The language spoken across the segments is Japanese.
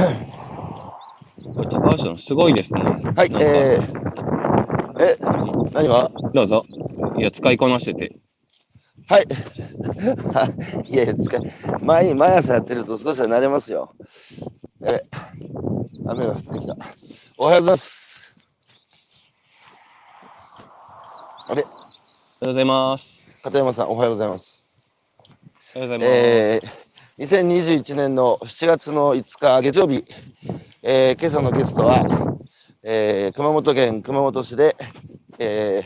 高橋さん、すごいですね。はい、えー、え、何が？どうぞ。いや、使いこなしてて。はい。いやいや、使い、毎毎朝やってると少しは慣れますよ。え、雨が降ってきた。おはようございます。あれ、おはようございます。片山さん、おはようございます。おはようございます。えー、2021年の7月の5日月曜日、えー、今朝のゲストは、えー、熊本県熊本市で、え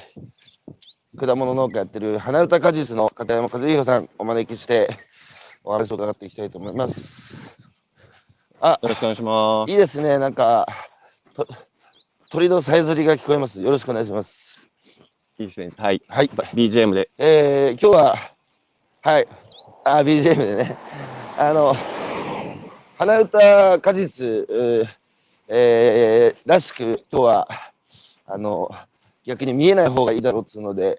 ー、果物農家やってる花歌果実の片山和弘さんお招きしてお話を伺っていきたいと思います。あ、よろしくお願いします。いいですね、なんか、と鳥のさえずりが聞こえます。よろしくお願いします。いいですね。はい。はい。BGM で。えー、今日は、はい、あ、BGM でね、あの、花歌果実、えーえーらしく、今日は、あの、逆に見えない方がいいだろうっつうので、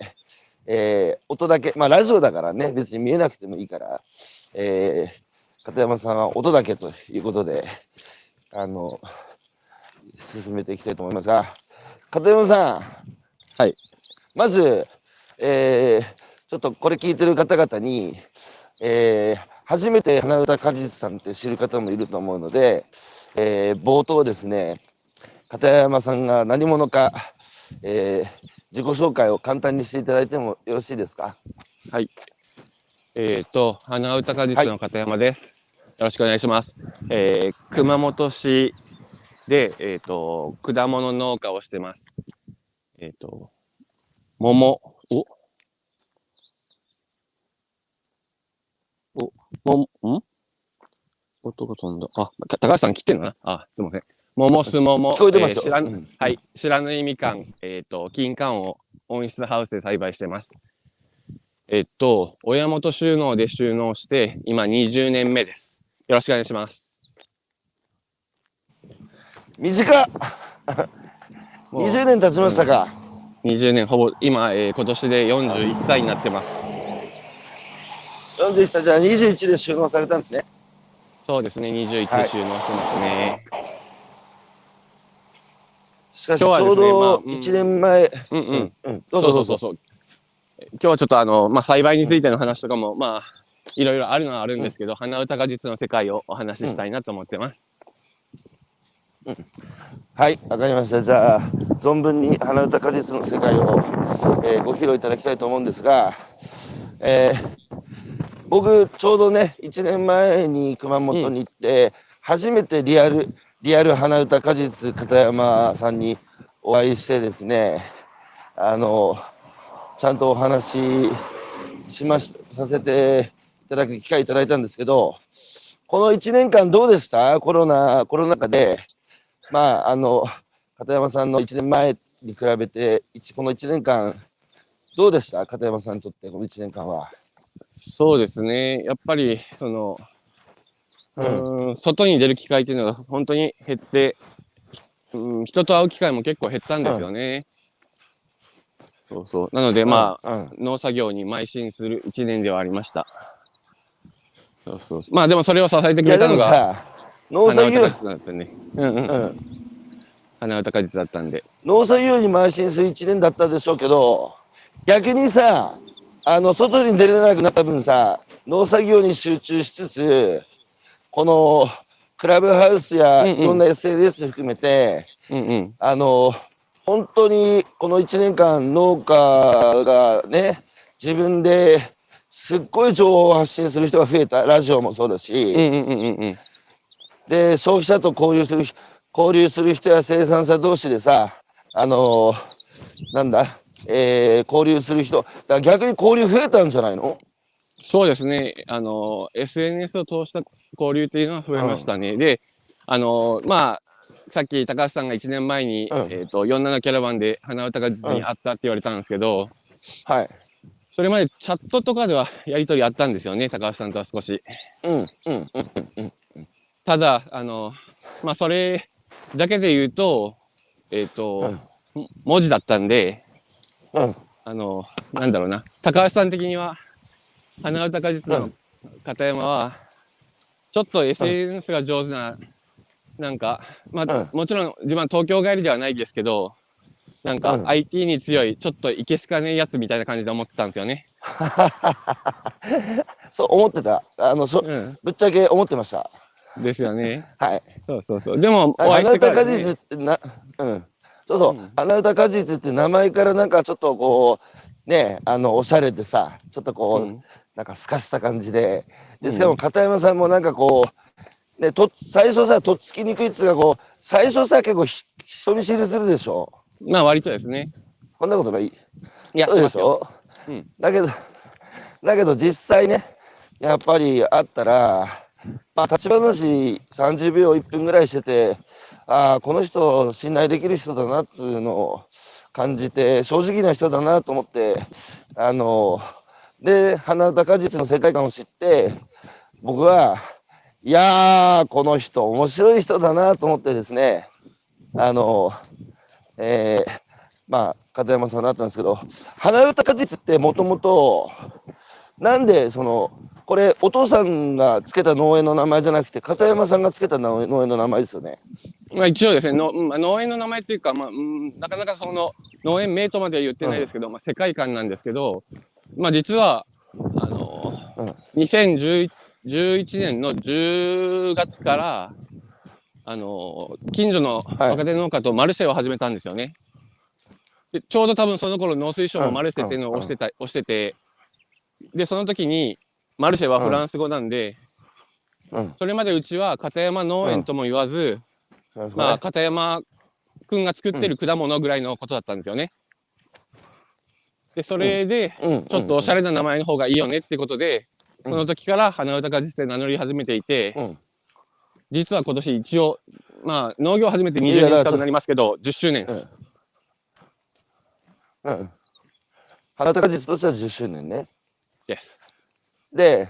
えー音だけ、まあラジオだからね、別に見えなくてもいいから、えー、片山さんは音だけということで、あの、進めていきたいと思いますが、片山さん、はい。まず、えーちょっとこれ聞いてる方々に、えー初めて花歌果実さんって知る方もいると思うので、えー冒頭ですね、片山さんが何者か、えー自己紹介を簡単にしていただいてもよろしいですか？はい。えっ、と、花歌果実の片山です。よろしくお願いします。えー熊本市で、えっ、と、果物農家をしてます。えっ、と、桃、おお、も、ん？音が飛んだ。あ、か高橋さん来てんのな？あ、すいません。桃、すもも、えー知らんうんはい、白縫いみかん、えっ、と、金柑を温室ハウスで栽培してます。えっと、親元収納で収納して、今20年目です。よろしくお願いします。短っ もう20年経ちましたか。20年、ほぼ、今、えー今年で41歳になってます。41歳じゃあ21で収納されたんですね。そうですね、21はいで収納してますね。しかしちょうどまあうん1年前、うんうん。うん、どそうそうそうそう。今日はちょっとあの、まあ、栽培についての話とかも、まあ、いろいろあるのはあるんですけど、花歌果実の世界をお話ししたいなと思ってます。はい、わかりました。じゃあ、存分に花歌果実の世界を、えーご披露いただきたいと思うんですが、えー僕、ちょうどね、1年前に熊本に行って、初めてリアル、リアル花歌果実片山さんにお会いしてですね、あの、ちゃんとお話ししましさせていただく機会いただいたんですけど、この1年間どうでした？コロナ、コロナ禍で、まあ、あの、片山さんの1年前に比べて、一この1年間、どうでした？片山さんにとって、この1年間は。そうですね。やっぱり、その、ううん。外に出る機会っていうのが本当に減って、うん、人と会う機会も結構減ったんですよね。そうそう。なので、まあ、あ、うん、農作業に邁進する一年ではありました。そうそうまあでもそれを支えてくれたのが農花作業歌果、実だったね。うんうん。うん、花歌果実だったんで。農作業に邁進する1年だったでしょうけど、逆にさ、あの、外に出れなくなった分さ、農作業に集中しつつ、この、クラブハウスやいろんな SNS 含めて、うんうん。あの、本当にこの1年間農家がね、自分ですっごい情報を発信する人が増えた、ラジオもそうだうんし、うんうんうんうん。で、消費者と交流する人、交流する人や生産者同士でさ、あのなんだ、えー交流する人、だ逆に交流増えたんじゃないの？そうですね。あの、SNS を通した交流っていうのは増えましたね。で、あの、まあ、さっき高橋さんが1年前に、うんえっ、と、47キャラバンで花歌が実にあったって言われたんですけど、はい。それまでチャットとかではやりとりあったんですよね、高橋さんとは少し。うん、うん、うん、ただ、あの、まあ、それだけで言うと、えっ、と、文字だったんで、うん。あの、なんだろうな、高橋さん的には、花歌果実の片山は、ちょっと SNS が上手ななんか、まあ、うんもちろん自分は東京帰りではないですけど、なんかうん IT に強い、ちょっといけすかねえやつみたいな感じで思ってたんですよね。そう思ってた。あの、そうん。ぶっちゃけ思ってました。ですよね。はい。そうそうそう。でも、おあ会いしてからね、実ってな、うん。そうそううん。花歌果実って名前からなんかちょっとこう、ね、あの、おしゃれでさ、ちょっとこう、うんなんか透かした感じで、で、うんしかも片山さんもなんかこう、ね、と最初さ、とっつきにくいっつうか、こう、最初さ、結構ひ人見知りするでしょ？まあ、割とですね。こんなことない？いや、そう。でしょ？うんだけど、だけど実際ね、やっぱりあったら、まあ、立ち話30秒、1分ぐらいしてて、ああ、この人、信頼できる人だなっていうのを感じて、正直な人だなと思って、あの、で、花歌果実の世界観を知って、僕は、いやー、この人、面白い人だなと思ってですね、あの、えー、まあ、片山さんだったんですけど、花歌果実ってもともと、なんで、その、これ、お父さんがつけた農園の名前じゃなくて、片山さんがつけた農園の名前ですよね。まあ、一応ですね、のうんまあ農園の名前っていうか、まあ、うんなかなかその農園名とまでは言ってないですけど、まあ、世界観なんですけど、まあ、実は、あのうん。2011年の10月から、あの近所のはい。若手農家とマルシェを始めたんですよね。でちょうど多分その頃農水省もマルシェっていうのを推してた、推してて、で、その時に、マルシェはフランス語なんで、うん。それまでうちは片山農園とも言わず、まあ、片山くんが作ってる果物ぐらいのことだったんですよね。で、それで、うん、ちょっとおしゃれ。れな名前の方がいいよねってことで、うんその時から花歌果実で名乗り始めていて、うん。実は今年一応、まあ、農業始めて20いやだから年近くなりますけど、10周年です。うん。花実としては10周年ね。です。で、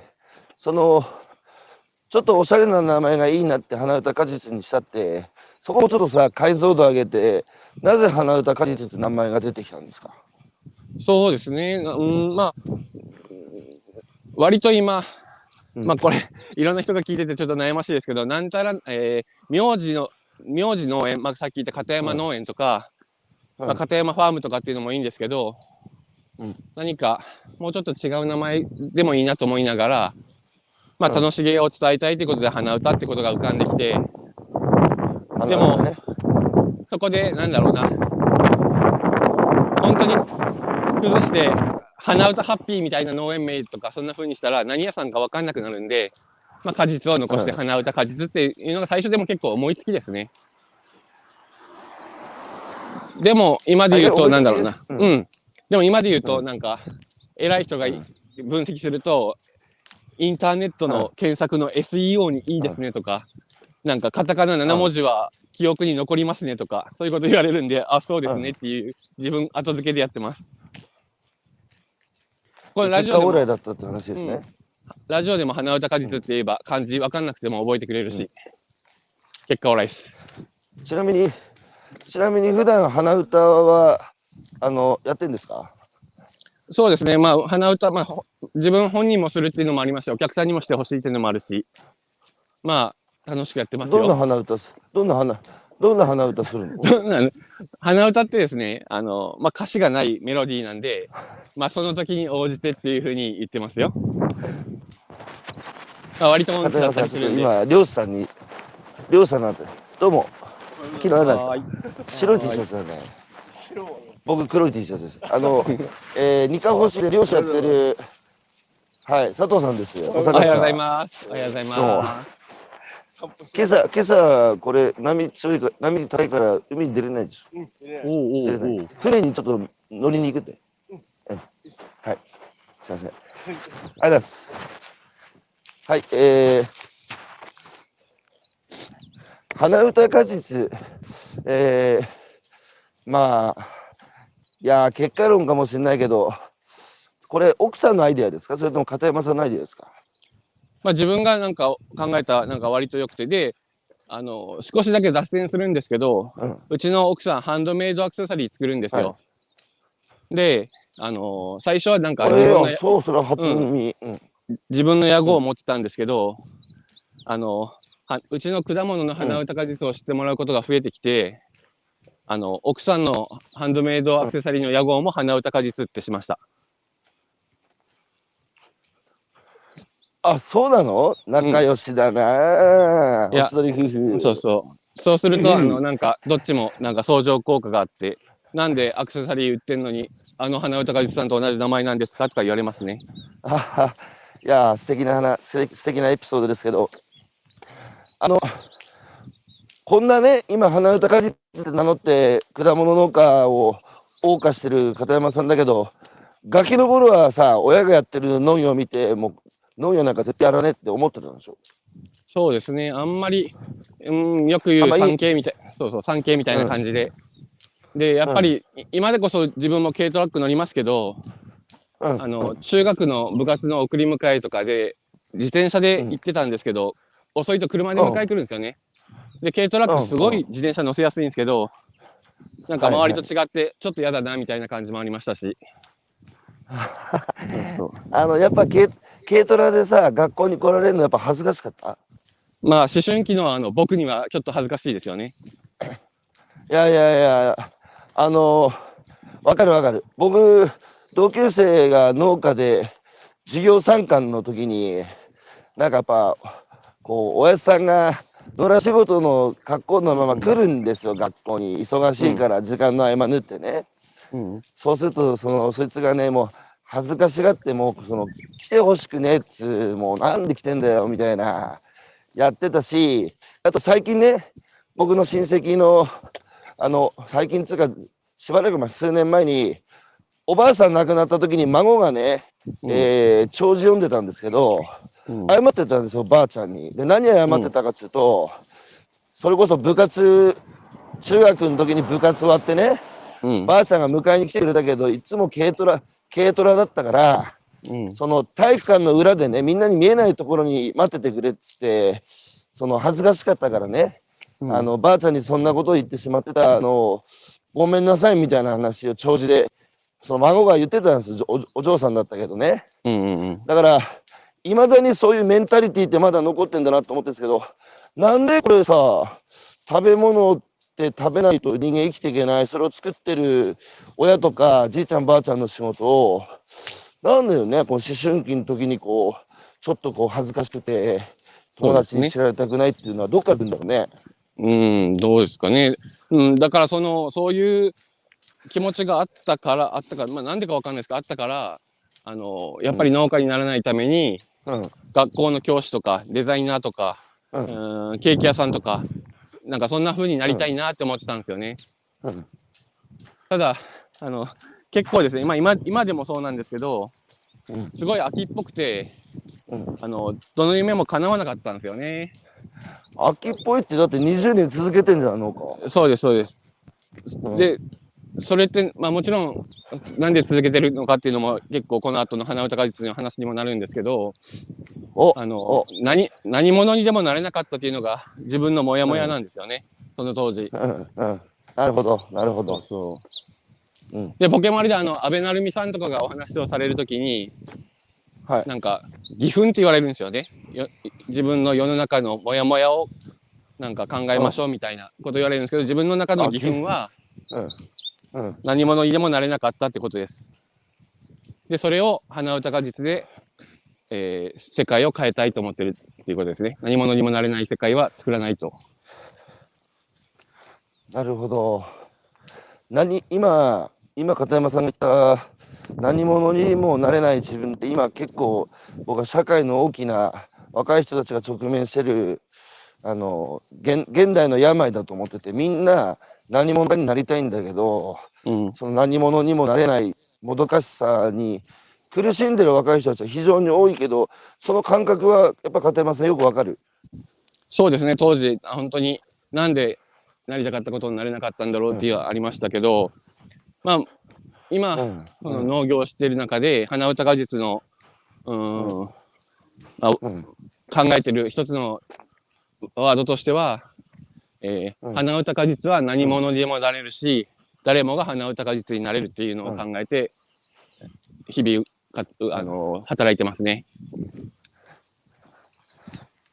その、ちょっとおしゃれな名前がいいなって花歌果実にしたって、そこをちょっとさ、解像度上げて、なぜ花歌果実って名前が出てきたんですか？そうですね。なうん、まあ、割と今、うん。まあこれ、いろんな人が聞いててちょっと悩ましいですけど、なんたら、えー、名字の、名字農園、まあ、さっき言った片山農園とか、うん。まあ、片山ファームとかっていうのもいいんですけど、うん。何かもうちょっと違う名前でもいいなと思いながら、まあ、うん。楽しげを伝えたいということで鼻歌ってことが浮かんできて、花でも歌ね。そこで、なんだろうな、本当に崩して、鼻歌ハッピーみたいな農園名とか、そんな風にしたら何屋さんか分かんなくなるんで、まあ、果実を残してうん鼻歌果実っていうのが最初でも結構思いつきですね。でも、今で言うと、なんだろうな。思いつきうん。でも今で言うと、うんなんか、偉い人が分析すると、インターネットの検索の SEO にいいですねとか、なんかカタカナ7文字は記憶に残りますねとか、そういうこと言われるんで、あ、そうですねっていう、自分後付けでやってます。これラジオでもだったって話ですね。ラジオでも鼻歌果実って言えば漢字分かんなくても覚えてくれるし、結果オーライです。ちなみに、ちなみに普段鼻歌は、あの、やってんですか？そうですね、まあ、鼻歌、まあ、ほ自分本人もするっていうのもありますし、お客さんにもしてほしいっていうのもあるし、まあ、楽しくやってますどんなよ。鼻歌す、どんな鼻、どんな鼻歌するの？どんな鼻歌ってですね、あの、まあ、歌詞がないメロディーなんで、まあ、その時に応じてっていうふうに言ってますよ。まあ、割と音痴だったりするんで。今、漁師さんに、漁師さんなんて、どうも、昨日あれだはい白い T シャツだね。僕、黒い T シャツです。あの、えー、二課星で漁師やってる、はい、佐藤さんです。おおはようございす。ます。おはようございます。今朝、今朝、これ、波強いか、波高いから、海に出れないでしょ。おうお出れないうおう。船にちょっと乗りに行くって。うん。はい。すいません。ありがとうございます。はい、えー、花歌果実、えー、まあ、いやー、結果論かもしれないけど、これ、奥さんのアイデアですか？それとも片山さんのアイデアですか？まあ、自分がなんか考えたなんか割と良くてであの少しだけ脱線するんですけどうちの奥さんハンドメイドアクセサリー作るんですよ。はであの最初はなんか自分の、そう、それは初耳。うん。自分の屋号を持ってたんですけど、あのはうちの果物の花歌果実を知ってもらうことが増えてきて、あの、奥さんのハンドメイドアクセサリーの屋号も花歌果実ってしました。あ、そうなの？仲良しだな、いやおしどり夫婦。そうそう。そうすると、うんあの、なんか、どっちも、なんか相乗効果があって、なんでアクセサリー売ってんのに、あの花歌果実さんと同じ名前なんですかとか言われますね。いや、素敵な話、素敵なエピソードですけど、あの、こんなね、今、花歌果実って名乗って、果物農家を謳歌してる片山さんだけど、ガキの頃はさ、親がやってる農業を見て、もう農業なんか絶対やらねえって思ってたんでしょ？そうですね。あんまり、うん、よく言うあんまり 3K みたい、そうそう、3K みたいな感じで。で、やっぱり、い今でこそ自分も軽トラック乗りますけど、うん、あの、中学の部活の送り迎えとかで、自転車で行ってたんですけど、遅いと車で迎え来るんですよね。で、軽トラックすごい自転車乗せやすいんですけど、なんか周りと違って、ちょっと嫌だな、みたいな感じもありましたし。そうそうあの、やっぱ軽軽トラでさ、学校に来られるのやっぱ恥ずかしかった？まあ、思春期のあの僕にはちょっと恥ずかしいですよね。いやいやいや、あの、わかるわかる。僕、同級生が農家で授業参観の時に、なんかやっぱ、こう、おやじさんが野良仕事の格好のまま来るんですよ、学校に。忙しいから時間の合間縫ってね。うん。そうすると、その、そいつがね、もう、恥ずかしがって、もう、その、来てほしくねえっつう、もう、なんで来てんだよ、みたいな、やってたし、あと最近ね、僕の親戚の、あの、最近つうか、しばらく前、数年前に、おばあさん亡くなった時に孫がね、えー、弔辞読んでたんですけど、うん。謝ってたんですよ、ばあちゃんに。で、何謝ってたかっていうと、それこそ部活、中学の時に部活終わってね、うん。ばあちゃんが迎えに来てくれたけど、いつも軽トラ、軽トラだったから、うん。その体育館の裏でね、みんなに見えないところに待っててくれっつって、その恥ずかしかったからね、うん。あのばあちゃんにそんなことを言ってしまってたのを、ごめんなさいみたいな話を長寿で、その孫が言ってたんですよ、おお嬢さんだったけどね。うんうんうん。だから、いまだにそういうメンタリティってまだ残ってんだなと思ってるんですけど、なんでこれさ、食べ物って食べないと人間生きていけない、それを作ってる親とかじいちゃんばあちゃんの仕事を、なんだよね、この思春期の時にこう、ちょっとこう恥ずかしくて、友達に知られたくないっていうのはどっから来るんだろうね。うん、どうですかね。うん、だからその、そういう気持ちがあったから、あったから、まあなんでかわかんないですけど、あったから、あの、やっぱり農家にならないために、うん。学校の教師とか、デザイナーとか、う。うんん、ケーキ屋さんとか、なんかそんな風になりたいなって思ってたんですよね。うん。ただ、あの、結構ですね、まあ今、今でもそうなんですけど、うんすごい秋っぽくて、うんあの、どの夢も叶わなかったんですよね。秋っぽいってだって20年続けてんじゃん、農家。そうです、そうです。うんで、それって、まあもちろん、なんで続けてるのかっていうのも結構この後の花歌果実の話にもなるんですけど、おあのお、何、何者にでもなれなかったっていうのが自分のモヤモヤなんですよね。その当時。うんうん。なるほど、なるほど。そう。うん。で、ポケモンであの、安倍成美さんとかがお話をされるときに、はい。なんか、義憤って言われるんですよね。よ自分の世の中のモヤモヤを、なんか考えましょうみたいなこと言われるんですけど、自分の中の義憤は、うん。うん。何者にでもなれなかったってことです。で、それを花歌果実で、えー世界を変えたいと思ってるっていうことですね。何者にもなれない世界は作らないと。なるほど。何、今、今、片山さんが言った、何者にもなれない自分って、今結構、僕は社会の大きな若い人たちが直面してる、あの、現現代の病だと思ってて、みんな何者かになりたいんだけど、うん。その何者にもなれないもどかしさに苦しんでる若い人たちは非常に多いけど、その感覚はやっぱ片山さん。よくわかる。そうですね、当時、あ本当になんでなりたかったことになれなかったんだろうっていうのはありましたけど、まあ、今、うん。この農業をしている中で、花歌果実の、うーん、まあ、うん。考えてる一つのワードとしては、えーうん。花歌果実は何者にでもなれるし、誰もが花歌果実になれるっていうのを考えて、日々か、あの働いてますね。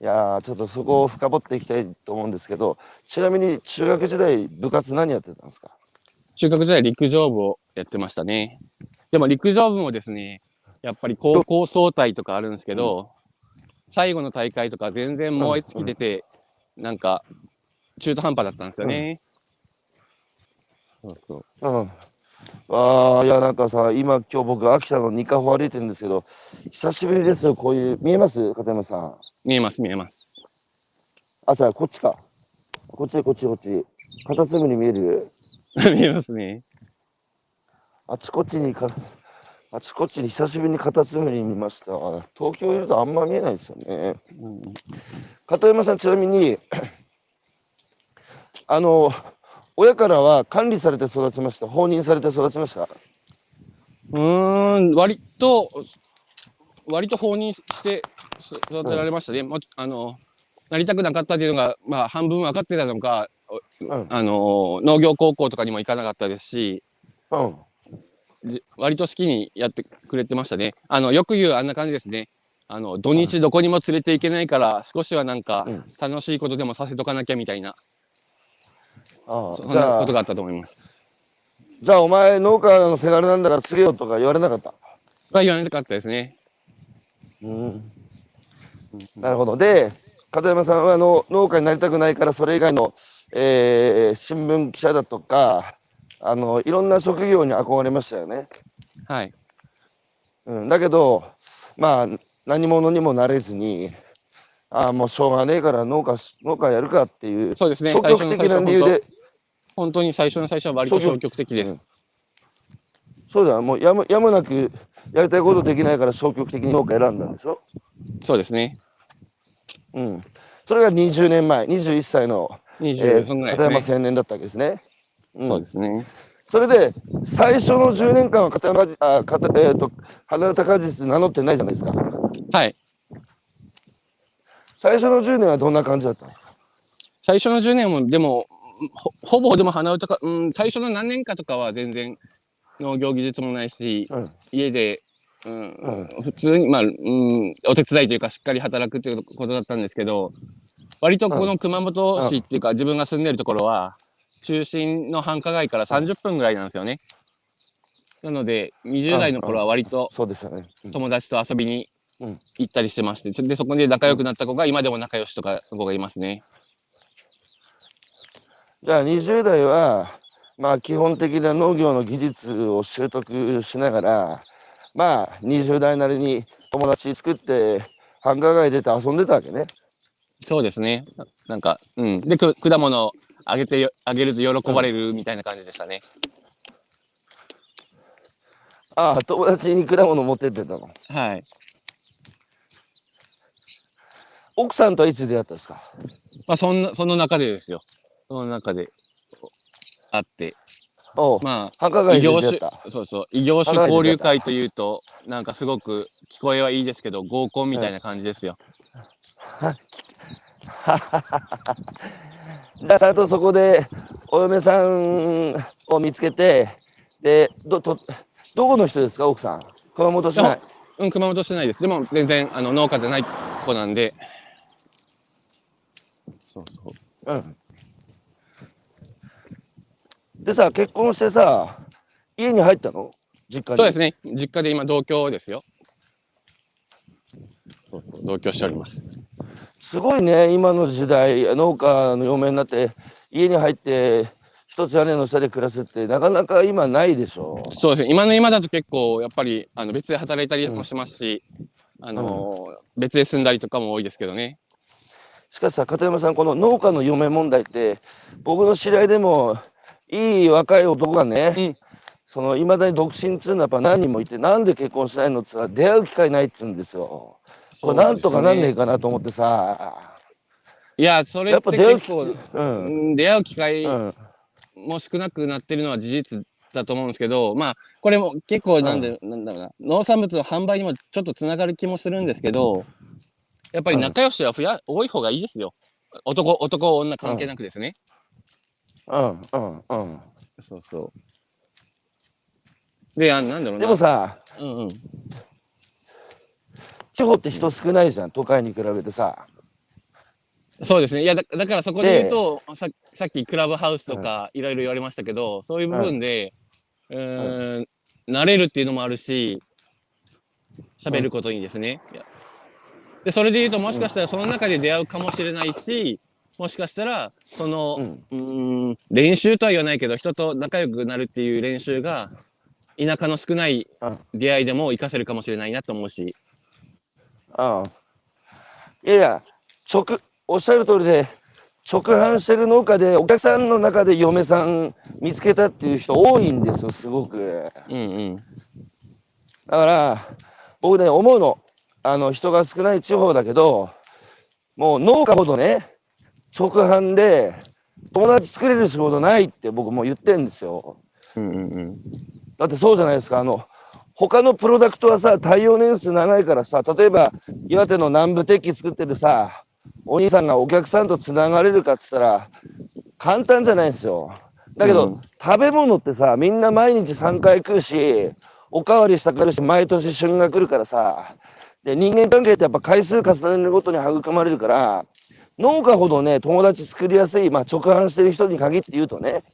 いやーちょっとそこを深掘っていきたいと思うんですけど、ちなみに中学時代、部活何やってたんですか？中学時代陸上部をやってましたね。でも陸上部もですね、やっぱり高校総体とかあるんですけど、最後の大会とか全然燃え尽きてて、なんか中途半端だったんですよね。そうそう。うん。ああ、いや、なんかさ、今、今日僕、秋田の二カ歩歩いてるんですけど、久しぶりですよ、こういう、見えます？片山さん。見えます見えます。あ、さあ、こっちか。こっち、こっち、こっち。カタツムリ見える？見えますね。あちこちにか、あちこちに久しぶりにカタツムリ見ました。東京いるとあんま見えないですよね。うん片山さん、ちなみに、あの、親からは管理されて育ちました。放任されて育ちました。うーん、割と、割と放任して育てられましたね。もあの、なりたくなかったっていうのが、まあ、半分分かってたのか、うん。あの、農業高校とかにも行かなかったですし、うん。じ割と好きにやってくれてましたね。あの、よく言うあんな感じですね。あの、土日どこにも連れて行けないから、少しはなんかうん、楽しいことでもさせとかなきゃみたいな、ああそんじゃあなことがあったと思います。じゃあ、お前、農家のせがれなんだから、告げよとか言われなかった？は言わなかったですね。うん。なるほど。で、片山さんはあの農家になりたくないから、それ以外の、えー新聞記者だとか、あのいろんな職業に憧れましたよね。はい。うん、だけど、まあ、何者にもなれずに、ああ、もうしょうがねえから農家し、農家やるかっていう、そうですね。消極的な理由で、本当に最初の最初は割と消極的です。そうだ、もうやむやむなくやりたいことできないから消極的に農家選んだんでしょ？そうですね。うん。それが20年前、21歳の、え20ー分ぐらい片山。青年だったわけですね。んそうですね。それで、最初の10年間は片山、あ、片、えっ、と、花歌果実名乗ってないじゃないですか。はい。最初の10年はどんな感じだったんですか？最初の10年も、でも、ほほぼでも鼻歌か、うん、最初の何年かとかは全然農業技術もないし、うん。家で、うんう普通に、まあ、うん、お手伝いというかしっかり働くっていうことだったんですけど、割とこの熊本市っていうか、自分が住んでるところは、中心の繁華街から30分ぐらいなんですよね。なので、20代の頃は割と友達と遊びにうん。行ったりしてまして、でそこで仲良くなった子が今でも仲良しとかの子がいますね。じゃあ20代は、まあ基本的な農業の技術を習得しながら、まあ20代なりに友達作って、繁華街出て遊んでたわけね。そうですね。ななんか、うん。で、く果物をあげてよ、あげると喜ばれるみたいな感じでしたね。ああ、友達に果物持ってってたの。はい。奥さんとはいつ出会ったんですか？まあ、そんな、その中でですよ。その中で、あって。まあ、異業種そうそう、異業種交流会というと、なんかすごく聞こえはいいですけど、合コンみたいな感じですよ。じゃあ、ちゃんとそこでお嫁さんを見つけて、で、ど、と、どこの人ですか、奥さん。熊本市内。うん、熊本市内です。でも、全然、あの、農家じゃない。子なんで。そうそう。うん。でさ、結婚してさ、家に入ったの？実家に？そうですね。実家で今、同居ですよ。そうそう、同居しております。すごいね、今の時代、農家の嫁になって、家に入って、一つ屋根の下で暮らすって、なかなか今ないでしょ？そうですね。今の今だと結構、やっぱり、あの、別で働いたりもしますし、あのー別で住んだりとかも多いですけどね。しかしさ、片山さん、この農家の嫁問題って、僕の知り合いでも、いい若い男がね、うんその、いまだに独身っつうのはやっぱ何人もいて、なんで結婚しないのっつったら、出会う機会ないっつうんですよ。これなんとかなんねえかなと思ってさ、いや、それやっってぱ出会う機結構、う。うんん出会う機会うん。も少なくなってるのは事実だと思うんですけど、まあ、これも結構なんで、なんだろうな、農産物の販売にもちょっとつながる気もするんですけど、やっぱり仲良しは増や、多い方がいいですよ。男、男、女関係なくですね。うん。うん。うん。そうそう。で、あなんだろうな。でもさ、うんうん。地方って人少ないじゃん、都会に比べてさ。そうですね。いやだ、だからそこで言うと、ささっきクラブハウスとかいろいろ言われましたけど、そういう部分で、うーん、慣れるっていうのもあるし、喋ることにですね。いやで、それで言うと、もしかしたらその中で出会うかもしれないし、もしかしたら、その、うんうーん、練習とは言わないけど、人と仲良くなるっていう練習が、田舎の少ないうん出会いでも活かせるかもしれないなと思うし、うん。いやいや、直、おっしゃる通りで、直販してる農家で、お客さんの中で嫁さん見つけたっていう人多いんですよ、すごく。うんうん。だから、僕ね、思うの。あの、人が少ない地方だけど、もう農家ほどね、直販で友達作れる仕事ないって僕も言ってんですよ。うんうんうん。だってそうじゃないですか。あの、他のプロダクトはさ、対応年数長いからさ、例えば岩手の南部鉄器作ってるさ、お兄さんがお客さんとつながれるかって言ったら、簡単じゃないんですよ。だけど、うん食べ物ってさ、みんな毎日3回食うし、おかわりしたくなるし、毎年旬が来るからさ、で、人間関係ってやっぱ回数重ねるごとに育まれるから、農家ほどね、友達作りやすい、まあ直販してる人に限って言うとね、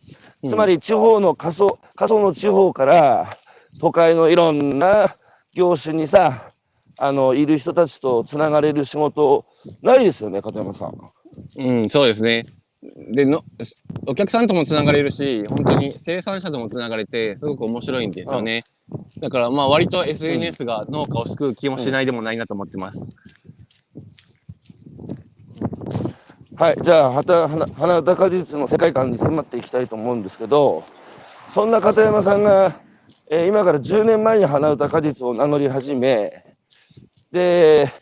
つまり地方の過疎、過疎の地方から都会のいろんな業種にさ、あの、いる人たちとつながれる仕事、ないですよね、片山さん。うん、そうですね。での、お客さんともつながれるし、本当に生産者ともつながれて、すごく面白いんですよね。だから、まあ、割と SNS が農家を救う気もしないでもないなと思ってます。はい、じゃあ、はた花花歌果実の世界観に迫っていきたいと思うんですけど、そんな片山さんが、えー今から10年前に花歌果実を名乗り始め、で、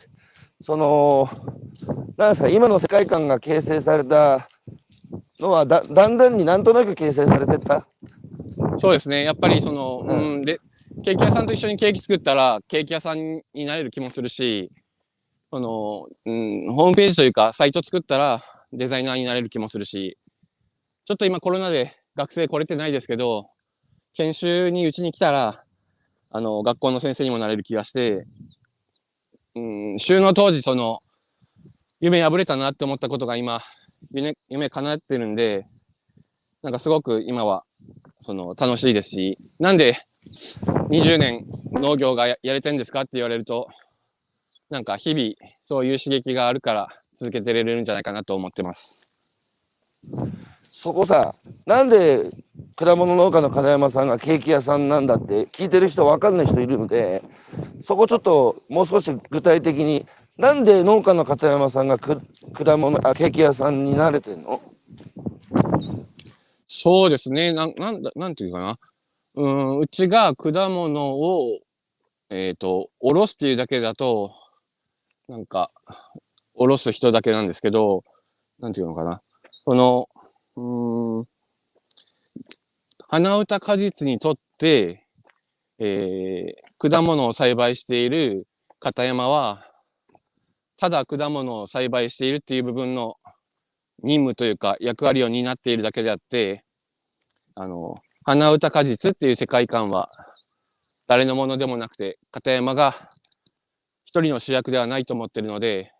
その、なんですか、今の世界観が形成されたのはだ、だんだんになんとなく形成されてった？そうですね。やっぱり、その、ううんん、で、ケーキ屋さんと一緒にケーキ作ったら、ケーキ屋さんになれる気もするし、その、うん、ホームページというか、サイト作ったら、デザイナーになれる気もするし、ちょっと今コロナで学生来れてないですけど、研修にうちに来たら、あの、学校の先生にもなれる気がして、うん、週の当時、その、夢破れたなって思ったことが今、夢、夢叶ってるんで、なんかすごく今は、その、楽しいですし、なんで20年農業がややれてんですかって言われると、なんか日々そういう刺激があるから続けてれるんじゃないかなと思ってます。そこさ、なんで果物農家の金山さんがケーキ屋さんなんだって聞いてる人わかんない人いるので、そこちょっともう少し具体的に、なんで農家の片山さんがく果物あケーキ屋さんになれてんの？そうですね。なん、なんだ、なんていうかな。うーん、うちが果物を、えっ、と、おろすっていうだけだと、なんか、おろす人だけなんですけど、なんていうのかな。その、うん、花歌果実にとって、えー果物を栽培している片山は、ただ果物を栽培しているっていう部分の任務というか役割を担っているだけであって、あの、花歌果実っていう世界観は誰のものでもなくて、片山が一人の主役ではないと思ってるので、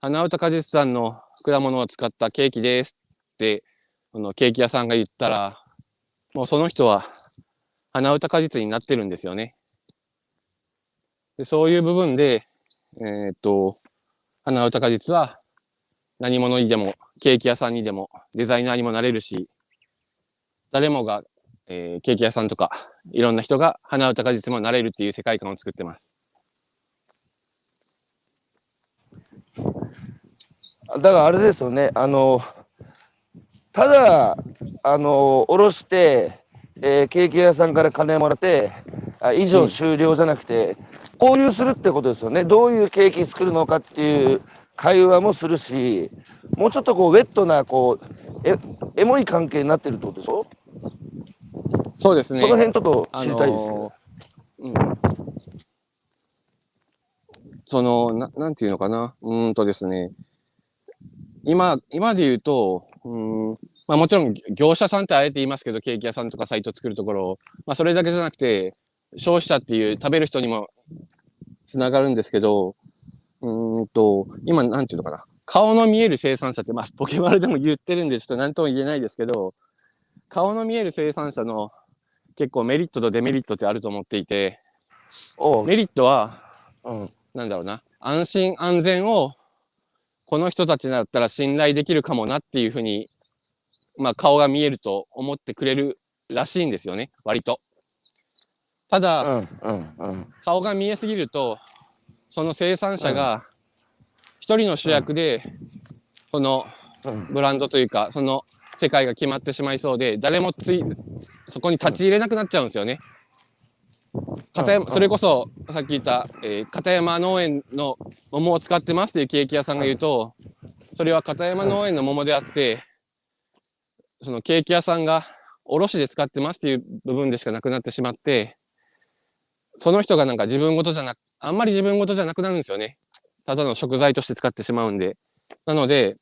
花歌果実さんの果物を使ったケーキですって、このケーキ屋さんが言ったら、もうその人は花歌果実になってるんですよね。でそういう部分で、えーっと、花歌果実は何者にでも、ケーキ屋さんにでも、デザイナーにもなれるし、誰もが、えーケーキ屋さんとか、いろんな人が花歌果実もなれるっていう世界観を作ってます。だからあれですよね、あの、ただ、あの、おろして、えーケーキ屋さんから金もらって、あ以上終了じゃなくて、交流するってことですよね。どういうケーキ作るのかっていう会話もするし、もうちょっとこう、ウェットな、こう、え、エモい関係になってるってことでしょ、そうですね。その辺ちょっとあ知りたいですけど。のーうん。その、ななんていうのかな？うーんとですね。今、今で言うと、うーん、まあもちろん業者さんってあえて言いますけど、ケーキ屋さんとかサイト作るところ、まあそれだけじゃなくて、消費者っていう食べる人にもつながるんですけど、うーんと、今なんていうのかな。顔の見える生産者って、まあ、ポケマルでも言ってるんで、ちょっと何とも言えないですけど、顔の見える生産者の結構メリットとデメリットってあると思っていて、メリットは、うん。なんだろうな、安心安全を、この人たちだったら信頼できるかもなっていうふうに、まあ顔が見えると思ってくれるらしいんですよね、割と。ただ、うん。うん。うん。顔が見えすぎると、その生産者が一人の主役で、そのうん。ブランドというか、その世界が決まってしまいそうで、誰もつい、そこに立ち入れなくなっちゃうんですよね。片山、うんそれこそ、さっき言った、えー片山農園の桃を使ってますっていうケーキ屋さんが言うと、それは片山農園の桃であって、そのケーキ屋さんが卸で使ってますっていう部分でしかなくなってしまって、その人がなんか自分ごとじゃなく、あんまり自分ごとじゃなくなるんですよね。ただの食材として使ってしまうんで。なので、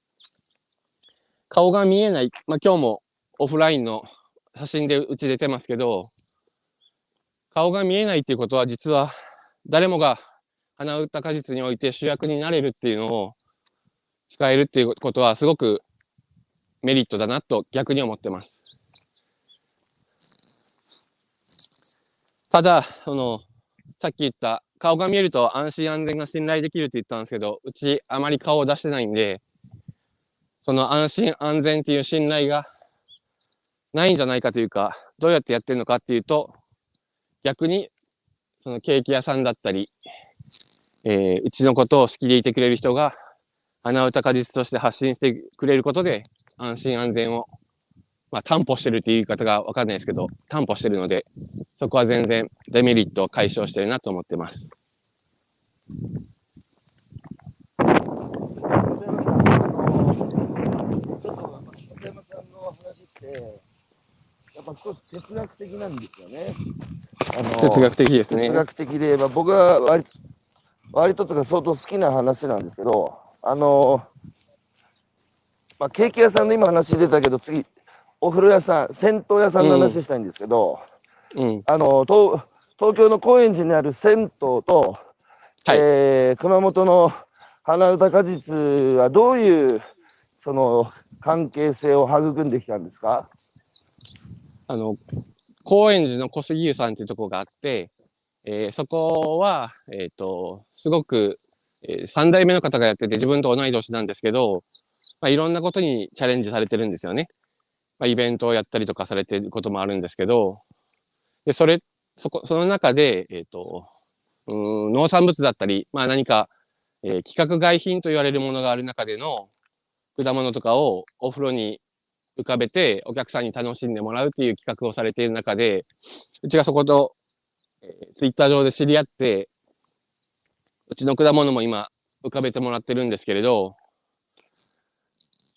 顔が見えない、まあ今日もオフラインの写真でうち出てますけど、顔が見えないっていうことは実は誰もが花歌果実において主役になれるっていうのを使えるっていうことはすごくメリットだなと逆に思ってます。ただ、その、さっき言った顔が見えると安心安全が信頼できるって言ったんですけど、うちあまり顔を出してないんで、その安心安全っていう信頼がないんじゃないかというか、どうやってやってるのかっていうと、逆に、そのケーキ屋さんだったり、えーうちのことを好きでいてくれる人が、花歌果実として発信してくれることで、安心安全を、まあ、担保してるっていう言い方がわかんないですけど、担保してるので、そこは全然デメリットを解消してるなと思ってます。ちょっと、北山さんの話って、やっぱ少し哲学的なんですよね。あの哲学的ですね哲。学的で、まあ、僕は割割ととか相当好きな話なんですけど、あの、まあ、ケーキ屋さんの今話出たけど、次、お風呂屋さん、銭湯屋さんの話したいんですけど、うん。あの東東京の高円寺にある銭湯と、はいえー熊本の花歌果実はどういうその関係性を育んできたんですか？あの、高円寺の小杉湯さんっていうとこがあって、えーそこは、えっ、と、すごく、え3代目の方がやってて自分と同い年なんですけど、まあ、いろんなことにチャレンジされてるんですよね。まあ、イベントをやったりとかされてることもあるんですけど、で、それ、そこ、その中で、えっ、と、うん農産物だったり、まあ何か、えー規格外品と言われるものがある中での果物とかをお風呂に浮かべてお客さんに楽しんでもらうっていう企画をされている中で、うちがそこと、えツイッター上で知り合って、うちの果物も今浮かべてもらってるんですけれど、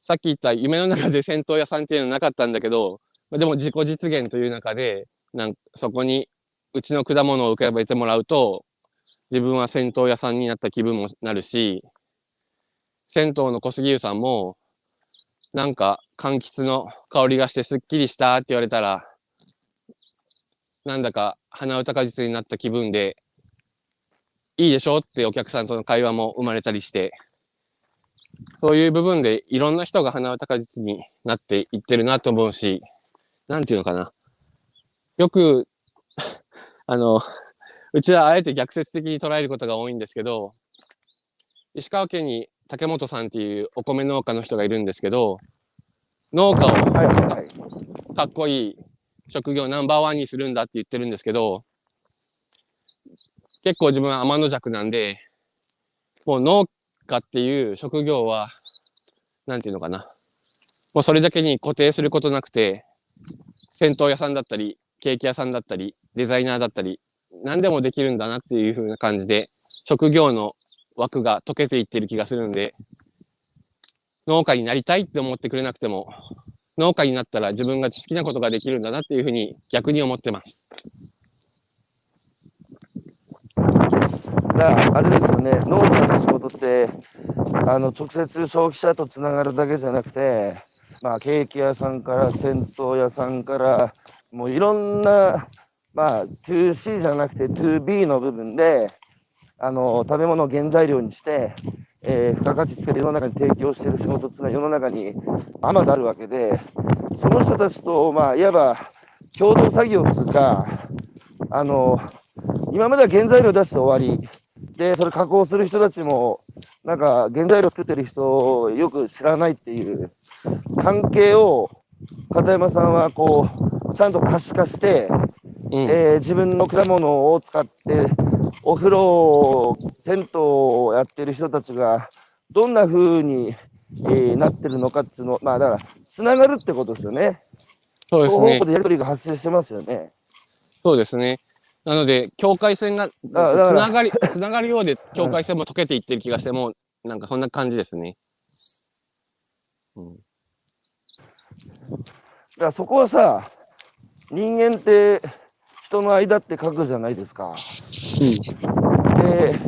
さっき言った夢の中で銭湯屋さんっていうのはなかったんだけど、でも自己実現という中で、なんそこにうちの果物を浮かべてもらうと、自分は銭湯屋さんになった気分もなるし、銭湯の小杉湯さんも、なんか柑橘の香りがしてすっきりしたって言われたら、なんだか鼻歌果実になった気分で、いいでしょってお客さんとの会話も生まれたりして、そういう部分でいろんな人が鼻歌果実になっていってるなと思うし、なんていうのかな。よく、あの、うちはあえて逆説的に捉えることが多いんですけど、石川県に竹本さんっていうお米農家の人がいるんですけど、農家を。かっこいい職業ナンバーワンにするんだって言ってるんですけど、結構自分は天の弱なんで、もう農家っていう職業は、なんていうのかな。もうそれだけに固定することなくて、銭湯屋さんだったり、ケーキ屋さんだったり、デザイナーだったり、何でもできるんだなっていう風な感じで、職業の枠が解けていってる気がするんで、農家になりたいって思ってくれなくても、農家になったら自分が好きなことができるんだなっていうふうに逆に思ってます。だあれですよね、農家の仕事って、あの直接消費者とつながるだけじゃなくて、まあ、ケーキ屋さんから銭湯屋さんから、もういろんな、まあ、2C じゃなくて 2B の部分で、あの食べ物を原材料にして、えー付加価値つけて世の中に提供している仕事っていうのは世の中にあまだあるわけで、その人たちと、まあ、いわば共同作業というか、あの、今までは原材料出して終わり、で、それ加工する人たちも、なんか原材料作ってる人をよく知らないっていう関係を、片山さんはこう、ちゃんと可視化して、うん。えー自分の果物を使って、お風呂、銭湯をやってる人たちが、どんな風に、えーなってるのかっていうの、まあだから、つながるってことですよね。そうですね。でやり取りが発生してますよね。そうですね。なので、境界線がつながり、つながるようで、境界線も溶けていってる気がして、もう、なんかそんな感じですね。うん。だからそこはさ、人間って人の間って書くじゃないですか。で、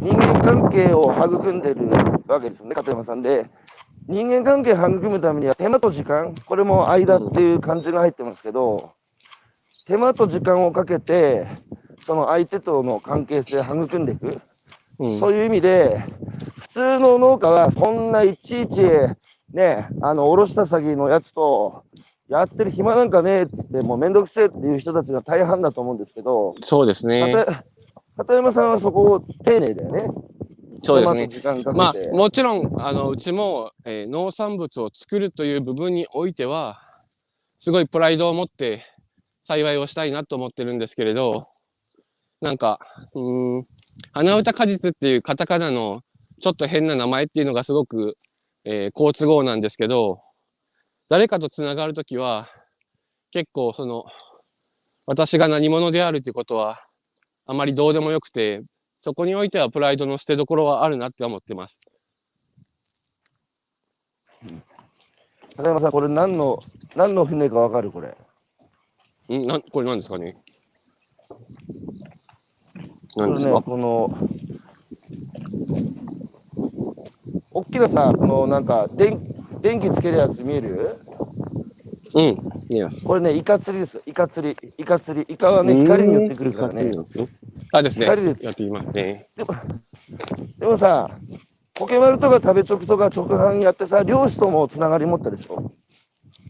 人間関係を育んでるわけですよね、片山さんで。人間関係を育むためには手間と時間、これも間っていう漢字が入ってますけど、手間と時間をかけて、その相手との関係性を育んでいく。うん。そういう意味で、普通の農家はそんないちいち、ね、あの、おろした先のやつと、やってる暇なんかねえっつって、もうめんどくせえっていう人たちが大半だと思うんですけど、そうですね。片片山さんはそこを丁寧だよね。そうですね。時間かまあもちろん、あの、うちも、えー農産物を作るという部分においては、すごいプライドを持って栽培をしたいなと思ってるんですけれど、なんか、うーん、花歌果実っていうカタカナのちょっと変な名前っていうのがすごく、えー好都合なんですけど、誰かとつながるときは、結構その、私が何者であるっていうことは、あまりどうでもよくて、そこにおいてはプライドの捨てどころはあるなって思ってます。片山さん、これ何の、何の船かわかる？これ。ん？なんこれ何ですかね？何ですか、この、大きなさ、このなんか、電電気つけるやつ見える？うん。これね、イカ釣りですよ。イカ釣り。イカ釣り。イカはね、光に寄ってくるからね。あですね。光でやってみますね。でもさ、ポケマルとか食べチョクとか直販やってさ、漁師ともつながり持ったでしょ？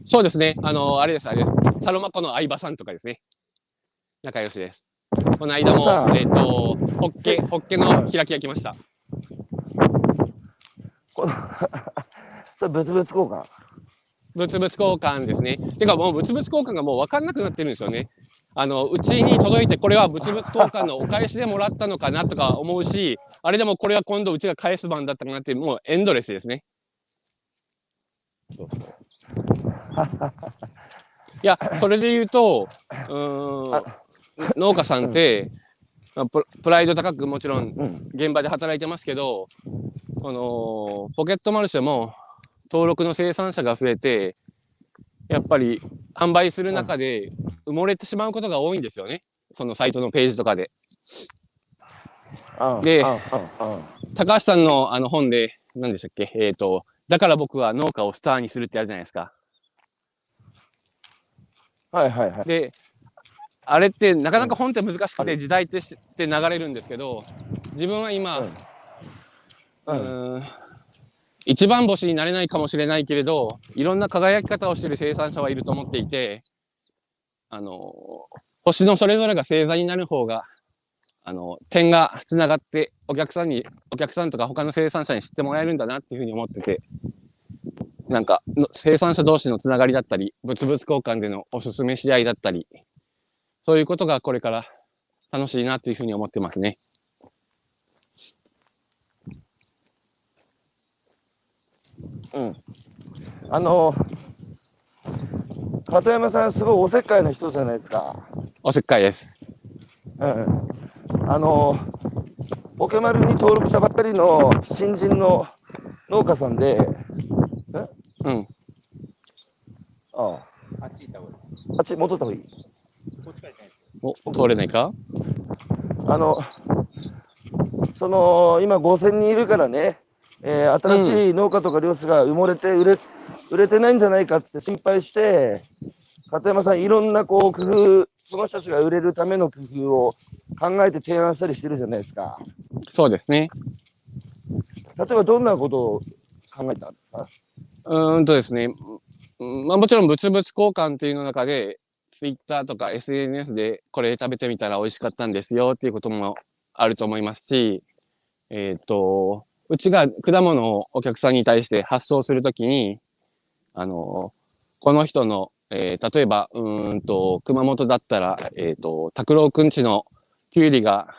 そうですね。あの、あれです、あれです。サロマ湖の相葉さんとかですね。仲良しです。この間さも、えっ、と、ホッケ、ホッケの開きが来ました。この それ物々交換。物々交換ですね。てかもう物々交換がもう分かんなくなってるんですよね。あの、うちに届いてこれは物々交換のお返しでもらったのかなとか思うし、あれでもこれは今度うちが返す番だったかなって、もうエンドレスですね。いや、それで言うと、うーん、農家さんって、まあププライド高くもちろんうん。現場で働いてますけど、あのーポケットマルシェも登録の生産者が増えて、やっぱり販売する中で埋もれてしまうことが多いんですよね。そのサイトのページとかで。あで高橋さんのあの本で、何でしたっけ？えっ、と、だから僕は農家をスターにするってあるじゃないですか。はいはいはい。で、あれってなかなか本って難しくて時代ってして流れるんですけど、自分は今、うんうん一番星になれないかもしれないけれど、いろんな輝き方をしている生産者はいると思っていて、あの、星のそれぞれが星座になる方が、あの、点がつながって、お客さんに、お客さんとか他の生産者に知ってもらえるんだなっていうふうに思ってて、なんか、の生産者同士のつながりだったり、物々交換でのおすすめし合だったり、そういうことがこれから楽しいなというふうに思ってますね。うん。あの、片山さん、すごいおせっかいな人じゃないですか。おせっかいです。うん。あの、ポケマルに登録したばっかりの新人の農家さんで、うん。あああっち行った方がいい。あっち戻った方がいい。こっちから行かないお、通れないか？あの、その、今5000人いるからね、えー新しい農家とか漁師が埋もれて売れ、売れてないんじゃないかって心配して、片山さん、いろんなこう工夫、その人たちが売れるための工夫を考えて提案したりしてるじゃないですか。そうですね。例えばどんなことを考えたんですか？うーんとですね、うんまあ、もちろん物々交換っていうの中で、Twitter とか SNS でこれ食べてみたら美味しかったんですよっていうこともあると思いますし、えっ、と、うちが果物をお客さんに対して発送するときに、あの、この人の、えー例えば、うんと、熊本だったら、えっ、と、拓郎くんちのきゅうりが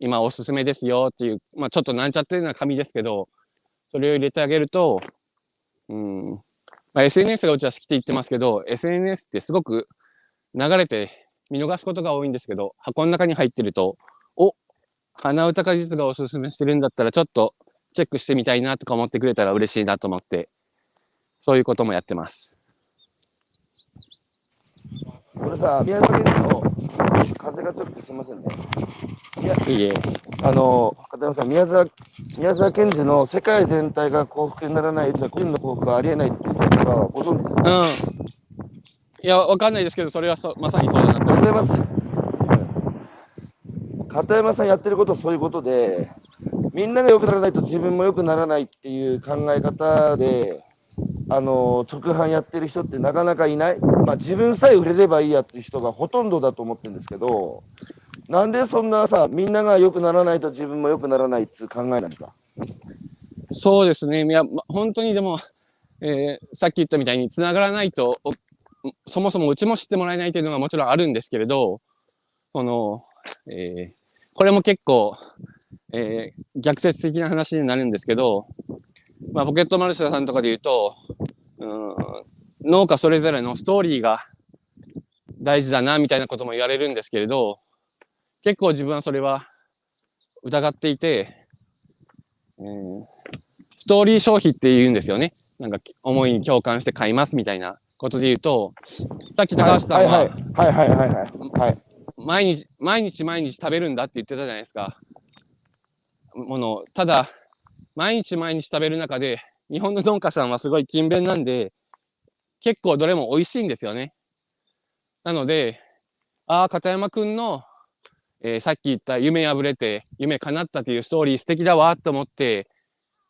今おすすめですよっていう、まあちょっとなんちゃってるような紙ですけど、それを入れてあげると、うん、まあ、SNS がうちは好きって言ってますけど、SNS ってすごく流れて見逃すことが多いんですけど、箱の中に入ってると、お鼻歌果実がおすすめしてるんだったら、ちょっとチェックしてみたいなとか思ってくれたら嬉しいなと思って、そういうこともやってます。これさ、宮崎県の風がちょっとすみませんね。いいえ。あの、片山さん、宮沢宮沢賢治の世界全体が幸福にならないと個人の幸福はありえないっていうことはご存知ですか？うん。いや、わかんないですけど、それはそまさにそうだなと思います。片山さんやってることはそういうことで、みんなが良くならないと自分も良くならないっていう考え方で、あの直販やってる人ってなかなかいない、まあ、自分さえ売れればいいやっていう人がほとんどだと思ってるんですけど、なんでそんなさ、みんなが良くならないと自分も良くならないっていう考えなんですか？そうですね。いや、ま本当にでも、えーさっき言ったみたいに、つながらないと、そもそもうちも知ってもらえないというのがもちろんあるんですけれど、この、えーこれも結構、えー逆説的な話になるんですけど、まあ、ポケットマルシェさんとかで言うと、うん、農家それぞれのストーリーが大事だな、みたいなことも言われるんですけれど、結構自分はそれは疑っていて、えーストーリー消費って言うんですよね。なんか思いに共感して買いますみたいなことで言うと、さっき高橋さんは、はいはいはいはいはいはいはい毎日、毎日毎日食べるんだって言ってたじゃないですか。ものただ、毎日毎日食べる中で、日本の農家さんはすごい勤勉なんで、結構どれも美味しいんですよね。なので、ああ、片山くんの、えーさっき言った夢破れて、夢叶ったっていうストーリー素敵だわと思って、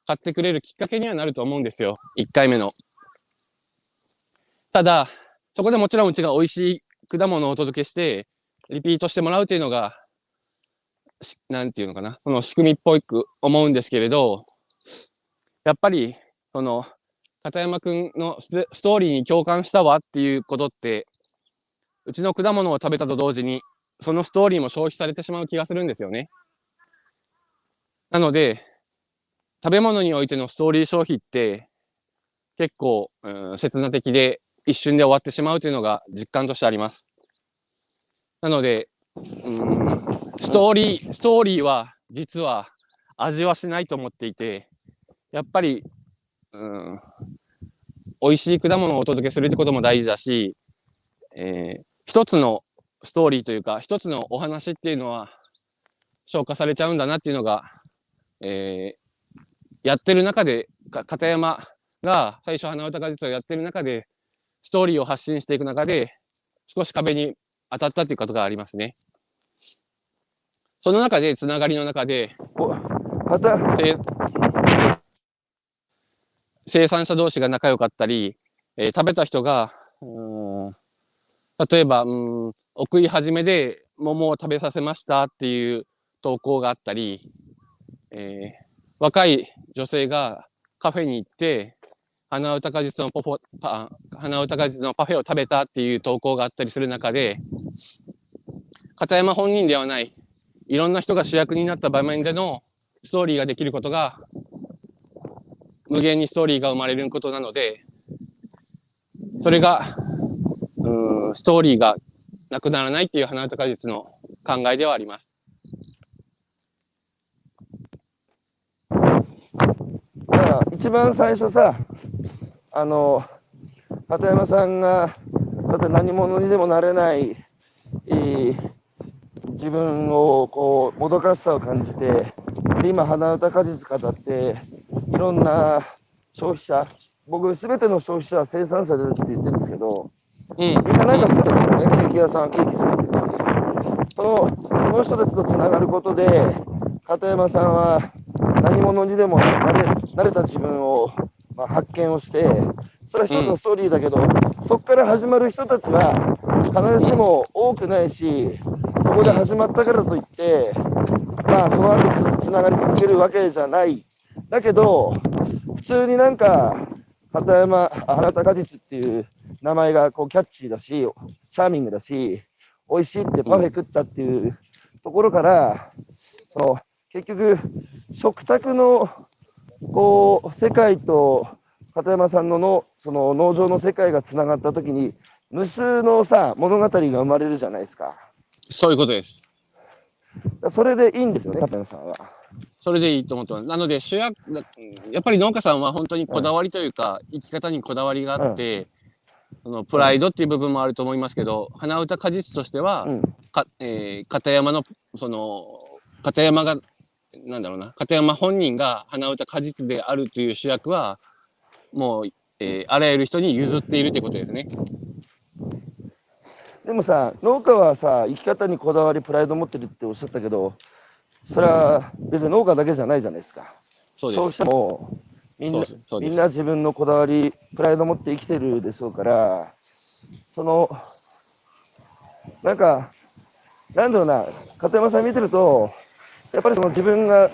買ってくれるきっかけにはなると思うんですよ。1回目の。ただ、そこでもちろんうちが美味しい果物をお届けして、リピートしてもらうというのが、なんていうのかな、この仕組みっぽく思うんですけれど、やっぱり、その、片山くんのスストーリーに共感したわっていうことって、うちの果物を食べたと同時に、そのストーリーも消費されてしまう気がするんですよね。なので、食べ物においてのストーリー消費って、結構、うん、刹那的で、一瞬で終わってしまうというのが実感としてあります。なので、うん、ストーリー、ストーリーは実は味はしないと思っていて、やっぱり、うん、美味しい果物をお届けするってことも大事だし、えー一つのストーリーというか、一つのお話っていうのは消化されちゃうんだなっていうのが、えーやってる中で、片山が最初花歌果実をやってる中で、ストーリーを発信していく中で、少し壁に当たったっていうことがありますね。その中で、つながりの中で、おまた。生生産者同士が仲良かったり、えー食べた人が、うーん例えば、うん、お食い始めで桃を食べさせましたっていう投稿があったり、えー若い女性がカフェに行って、花歌果実のポポパ花歌果実のパフェを食べたっていう投稿があったりする中で、片山本人ではない、いろんな人が主役になった場面でのストーリーができることが、無限にストーリーが生まれることなので、それが、うんストーリーがなくならないっていう花歌果実の考えではあります。だから一番最初さあの片山さんがだって何者にでもなれない、いい自分をこうもどかしさを感じてで今花歌果実語っていろんな消費者僕全ての消費者は生産者でるって言ってるんですけどうん。みんななんか作ってるのねケーキ屋さんケーキ作ってるしそのその人たちとつながることで片山さんは何者にでもなれ慣れた自分を、まあ、発見をして、それは一つのストーリーだけど、そこから始まる人たちは、必ずしも多くないし、そこで始まったからといって、まあ、その後つながり続けるわけじゃない。だけど、普通になんか、片山、あ花高実っていう名前がこうキャッチーだし、チャーミングだし、美味しいってパフェ食ったっていうところから、その結局、食卓のこう世界と片山さんののその農場の世界がつながったときに、無数のさ、物語が生まれるじゃないですか。そういうことです。それでいいんですよね、片山さんは。それでいいと思ってます。なので主役、やっぱり農家さんは本当にこだわりというか、生き方にこだわりがあって、そのプライドっていう部分もあると思いますけど、花歌果実としては、うんかえー片山の、その、片山が、なんだろうな、片山本人が花歌果実であるという主役は、もう、えーあらゆる人に譲っているということですね。でもさ、農家はさ、生き方にこだわり、プライド持ってるっておっしゃったけど、それは別に農家だけじゃないじゃないですか。そうです。消費者もみんなみんな自分のこだわり、プライド持って生きてるでしょうから、その、なんか、なんだろうな、片山さん見てると、やっぱりその自分が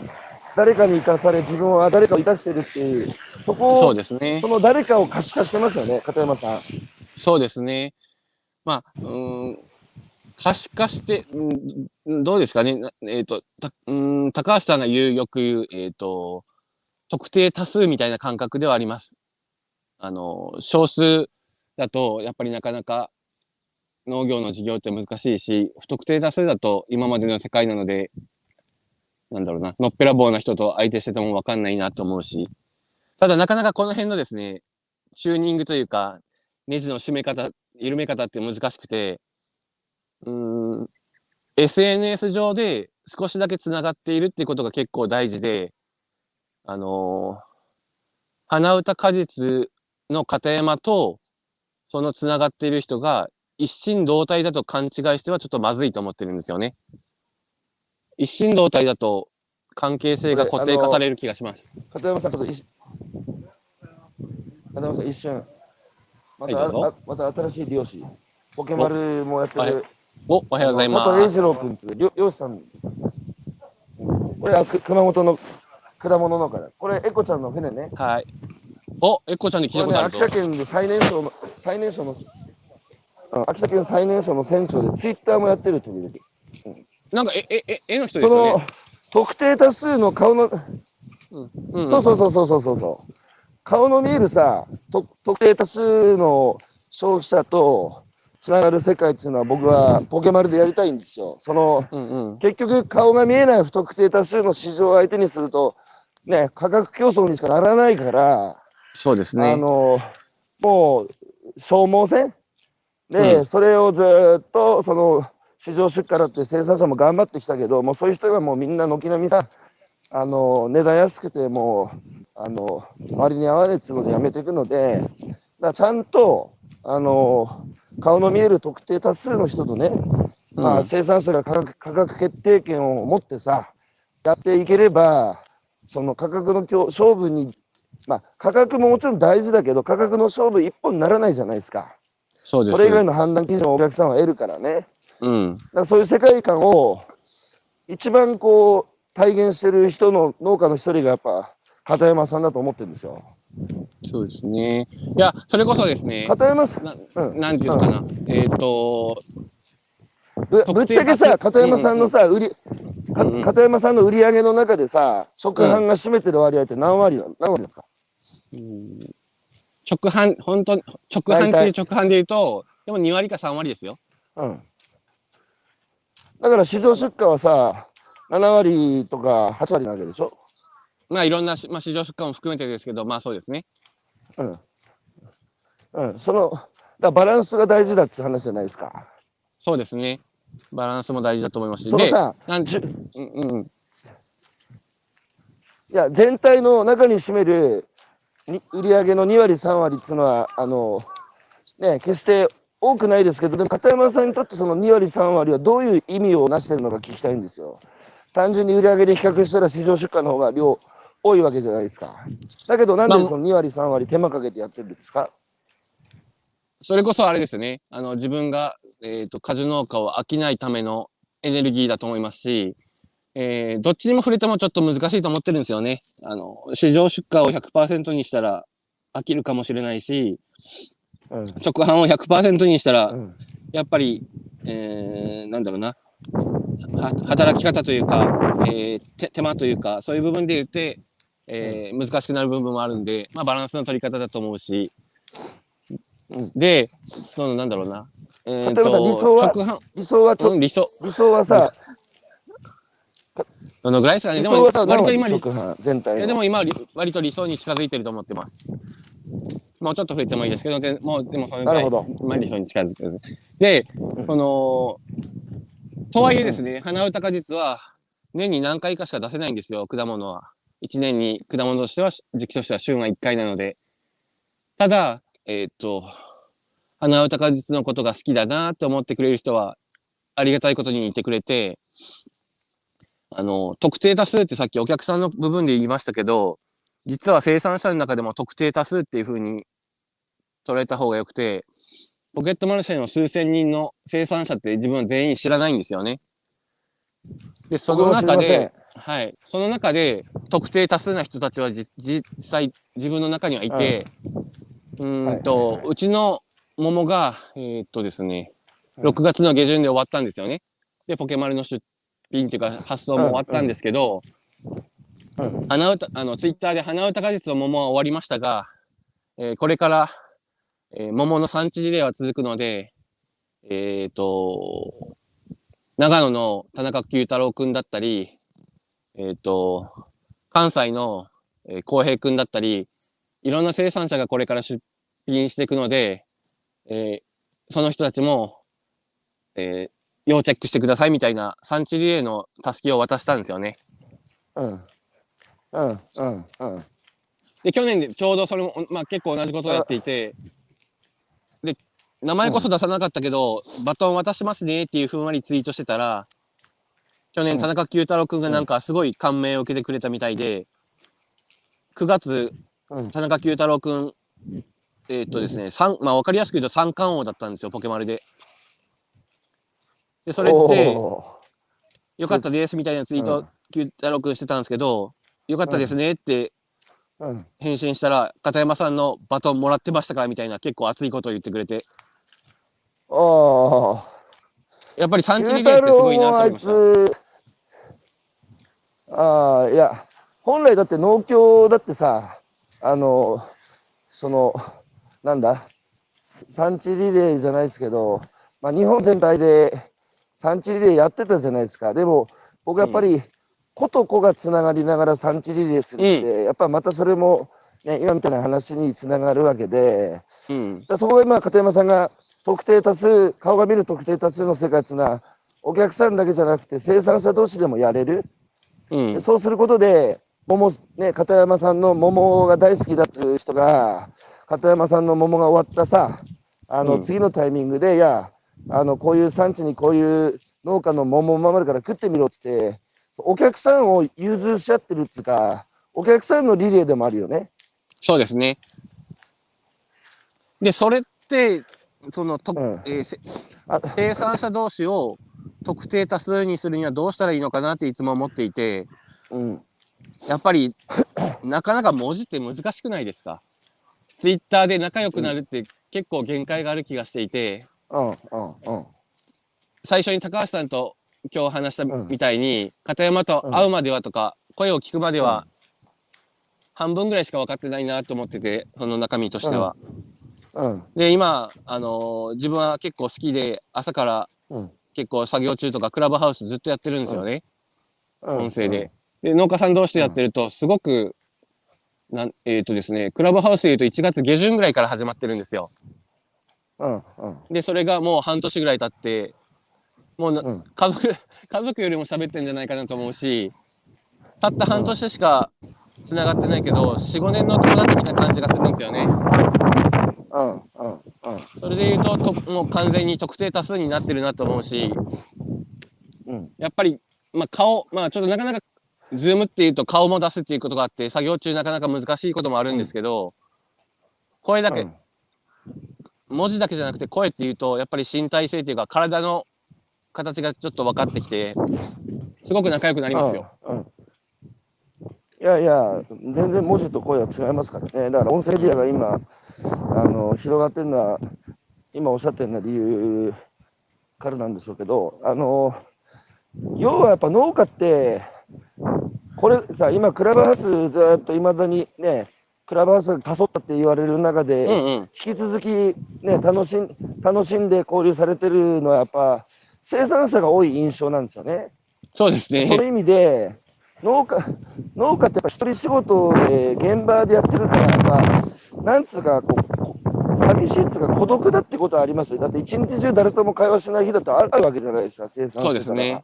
誰かに生かされ、自分は誰かを生かしてるっていう、そこそうを、ですねそ。の誰かを可視化してますよね、片山さん。そうですね。まあ、うん、可視化して、うん、どうですかね。えっ、と、たうん、高橋さんが言う、よく言う、えっ、と、特定多数みたいな感覚ではあります。あの、少数だと、やっぱりなかなか農業の事業って難しいし、不特定多数だと今までの世界なので、なんだろうな、のっぺらぼうな人と相手しててもわかんないなと思うし、ただなかなかこの辺のですね、チューニングというか、ネジの締め方、緩め方って難しくて、うん、SNS 上で少しだけつながっているっていうことが結構大事で、あのー花歌果実の片山と、そのつながっている人が一心同体だと勘違いしてはちょっとまずいと思ってるんですよね。一心同体だと関係性が固定化される気がします。片山さん、ちょっと片山さん、一瞬。また、はいまた新しい漁師。ポケマルもやってる。お、おはようございあの佐藤栄ます。二郎君って漁漁師さん。これはく熊本の果物農家だ。これ、エコちゃんの船ね。はい。お、エコちゃんに聞いたことあると。秋田県で最年少の、最年少の、うん秋田県最年少の船長で、ツイッターもやってる時々。なんか、え、え、え、絵の人でそのすよね。、特定多数の顔の、うん、そうそうそうそうそうそうそう。顔の見えるさ、と特定多数の消費者とつながる世界っていうのは僕はポケマルでやりたいんですよ。そのうんうん。結局顔が見えない不特定多数の市場を相手にするとね価格競争にしかならないから、そうですあね。のもう消耗戦？で、うんそれをずーっとその市場出荷だって生産者も頑張ってきたけどもうそういう人がもうみんな軒並みさあの値段安くてもうあの割に合わないっつうのでやめていくのでだちゃんとあの顔の見える特定多数の人とね、まあ、うん生産者が価格価格決定権を持ってさやっていければその価格の競勝負にまあ価格ももちろん大事だけど価格の勝負一本にならないじゃないですか。そうです。それ以外の判断基準をお客さんは得るからね。うん。らそういう世界観を一番こう体現してる人の農家の一人がやっぱ片山さんだと思ってるんですよ。そうですね。いや、それこそですね。片山さん、なうんなんていうのかな。えっ、と、ぶぶっちゃけさ、片山さんのさ、売り、片山さんの売り上げの中でさ、直販が占めてる割合って何割な何割ですか？うん直販、本当に直販っていう直販で言うと、でも2割か3割ですよ。うん。だから市場出荷はさ、7割とか8割なわけでしょ？まあいろんなし、まあ、市場出荷も含めてですけど、まあそうですね。うん。うん。その、だバランスが大事だって話じゃないですか。そうですね。バランスも大事だと思いますし。で、そのさ、なんじゅうんうん。いや、全体の中に占めるに売上の2割、3割っていうのは、あの、ね、決して多くないですけど、でも片山さんにとってその2割、3割はどういう意味をなしてるのか聞きたいんですよ。単純に売上で比較したら市場出荷の方が量多いわけじゃないですか。だけど、なんでまあその2割、3割手間かけてやってるんですか？それこそあれですよね。あの、自分が、えっ、と、果樹農家を飽きないためのエネルギーだと思いますし、えーどっちにも触れてもちょっと難しいと思ってるんですよね。あの、市場出荷を100%にしたら飽きるかもしれないし、うん。直販を100%にしたらう、ん。やっぱり、えーなんだろうな、は働き方というか、えー手手間というか、そういう部分で言って、えー難しくなる部分もあるんで、まあ、バランスの取り方だと思うし、うん。で、そのなんだろうな、えー例え理想は直販、理想はちょ、うん、理想、理想はさ、どのぐらいですかね、でも、割と今、理全体の。いやでも今、り割と理想に近づいてると思ってます。もうちょっと増えてもいいですけど、でもうでもそのぐらいなるほど。まあ、理想に近づいてる。で、ん。その、とはいえですね、花歌果実は年に何回かしか出せないんですよ、果物は。1年に果物としては、時期としては旬が1回なので。ただ、えーっと、花歌果実のことが好きだなと思ってくれる人は、ありがたいことにいてくれて、あの、特定多数ってさっきお客さんの部分で言いましたけど、実は生産者の中でも特定多数っていうふうに捉えた方がよくて、ポケットマルシェの数千人の生産者って自分は全員知らないんですよね。で、その中で、はい、その中で特定多数な人たちはじ実際自分の中にはいて、うーんと、うちの桃が、えーっとですね、うん。6月の下旬で終わったんですよね。で、ポケマルの出品っていうか発送も終わったんですけど、うん。花歌、あの、ツイッターで花歌果実の桃は終わりましたが、えーこれから、えー桃の産地リレーは続くので、えっ、と、長野の田中久太郎くんだったり、えっ、と、関西のえー浩平くんだったり、いろんな生産者がこれから出品していくので、えーその人たちも、えー要チェックしてくださいみたいな産地リレーのたすきを渡したんですよね。うん。うん。うん。うん。で、去年でちょうどそれも、まあ結構同じことをやっていて、で、名前こそ出さなかったけど、バトン渡しますねっていうふんわりツイートしてたら、去年うん田中久太郎くんがなんかすごい感銘を受けてくれたみたいで、9月、うん。田中久太郎くん、えーっとですね、三まあわかりやすく言うと三冠王だったんですよ、ポケマルで。で、それって、およかったですみたいなツイート、久太郎くんしてたんですけど、よかったですねって。返信したら、片山さんのバトンもらってましたかみたいな結構熱いことを言ってくれて、おー。やっぱり産地九リレーってすごいなともあい思いました。つ、ああ、いや、本来だって農協だってさ、あの、その、なんだ、産地リレーじゃないですけど、まあ、日本全体で産地リレーやってたじゃないですか。でも、僕やっぱり、子と子がつながりながら産地リレーするって、やっぱまたそれも、ね、今みたいな話につながるわけで、うん。だそこが今片山さんが特定多数顔が見る特定多数の世界っていうのはお客さんだけじゃなくて生産者同士でもやれる、うんで。そうすることで桃ね片山さんの桃が大好きだっていう人が片山さんの桃が終わったさあの、うん次のタイミングでいやあのこういう産地にこういう農家の桃を守るから食ってみろっつってお客さんを融通し合ってるっつうかお客さんのリレーでもあるよね。そうですね。で、それって、その、とうん。えー生産者同士を特定多数にするにはどうしたらいいのかなっていつも思っていて、うん。やっぱり、なかなか文字って難しくないですか？ツイッターで仲良くなるって結構限界がある気がしていて、うんうんうん。最初に高橋さんと今日話したうん。みたいに、片山と会うまではとか、声を聞くまでは、半分ぐらいしか分かってないなと思ってて、その中身としては。うん。で、今、あのー自分は結構好きで、朝からうん。結構作業中とかクラブハウスずっとやってるんですよね、うん。音声で。で、農家さん同士でやってると、すごく、なんえっ、とですね、クラブハウスで言うと1月下旬ぐらいから始まってるんですよ。うん。うん。で、それがもう半年ぐらい経って、もう家族、家族よりも喋ってんじゃないかなと思うし、たった半年しか繋がってないけど、4、5年の友達みたいな感じがするんですよね。うんうんうん。それで言うとと、もう完全に特定多数になってるなと思うし、うん。やっぱり、まあ顔、まあちょっとなかなかズームっていうと顔も出すっていうことがあって、作業中なかなか難しいこともあるんですけど、声だけ、うん。文字だけじゃなくて声っていうと、やっぱり身体性っていうか体の形がちょっと分かってきて、すごく仲良くなりますよ。うんうん。いやいや、全然文字と声は違いますからね。だから音声メディアが今、あの広がってるのは、今おっしゃったような理由からなんでしょうけど、あの要はやっぱ農家って、これさ、今、クラブハウスずっといまだにね、クラブハウスが過疎ったって言われる中で、うんうん。引き続き、ね、楽しん楽しんで交流されてるのは、やっぱ生産者が多い印象なんですよね。そうですそういね。う意味で、農家、農家ってやっぱ一人仕事で現場でやってるから、やっぱ、なんつうか、こう、こ寂しいっつうか孤独だってことはありますよ。だって一日中誰とも会話しない日だとあるわけじゃないですか、生産者そうですね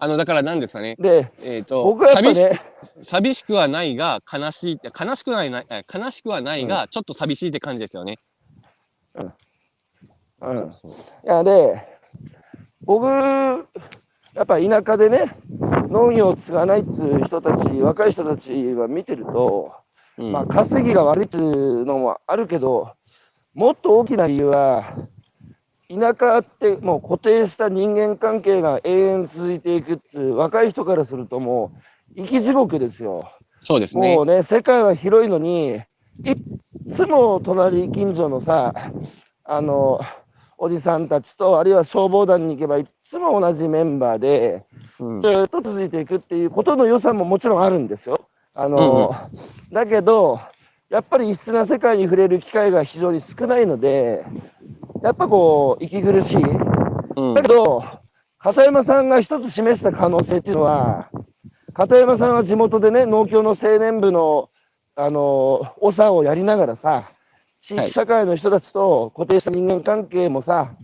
あの、だから何ですかね。ら。で、えっ、と、僕はやっぱ寂しね、寂しくはないが悲しいって、悲しくない悲しくはないが、ちょっと寂しいって感じですよね。うん。いや、で、僕、やっぱ田舎でね、農業を継がないっつう人たち、若い人たちは見てると、うんまあ、稼ぎが悪いっていうのもあるけど、もっと大きな理由は、田舎ってもう固定した人間関係が永遠続いていくっつう、若い人からするともう、生き地獄ですよ。そうですねもう。ね、世界は広いのに、いっつも隣近所のさ、あの、おじさんたちと、あるいは消防団に行けば、いっつも同じメンバーで、うんずっと続いていくっていうことの良さももちろんあるんですよ。あの、だけど、やっぱり異質な世界に触れる機会が非常に少ないので、やっぱこう、息苦しい。うんだけど、片山さんが一つ示した可能性っていうのは、片山さんは地元でね、農協の青年部の、あの、長をやりながらさ、地域社会の人たちと固定した人間関係もさ、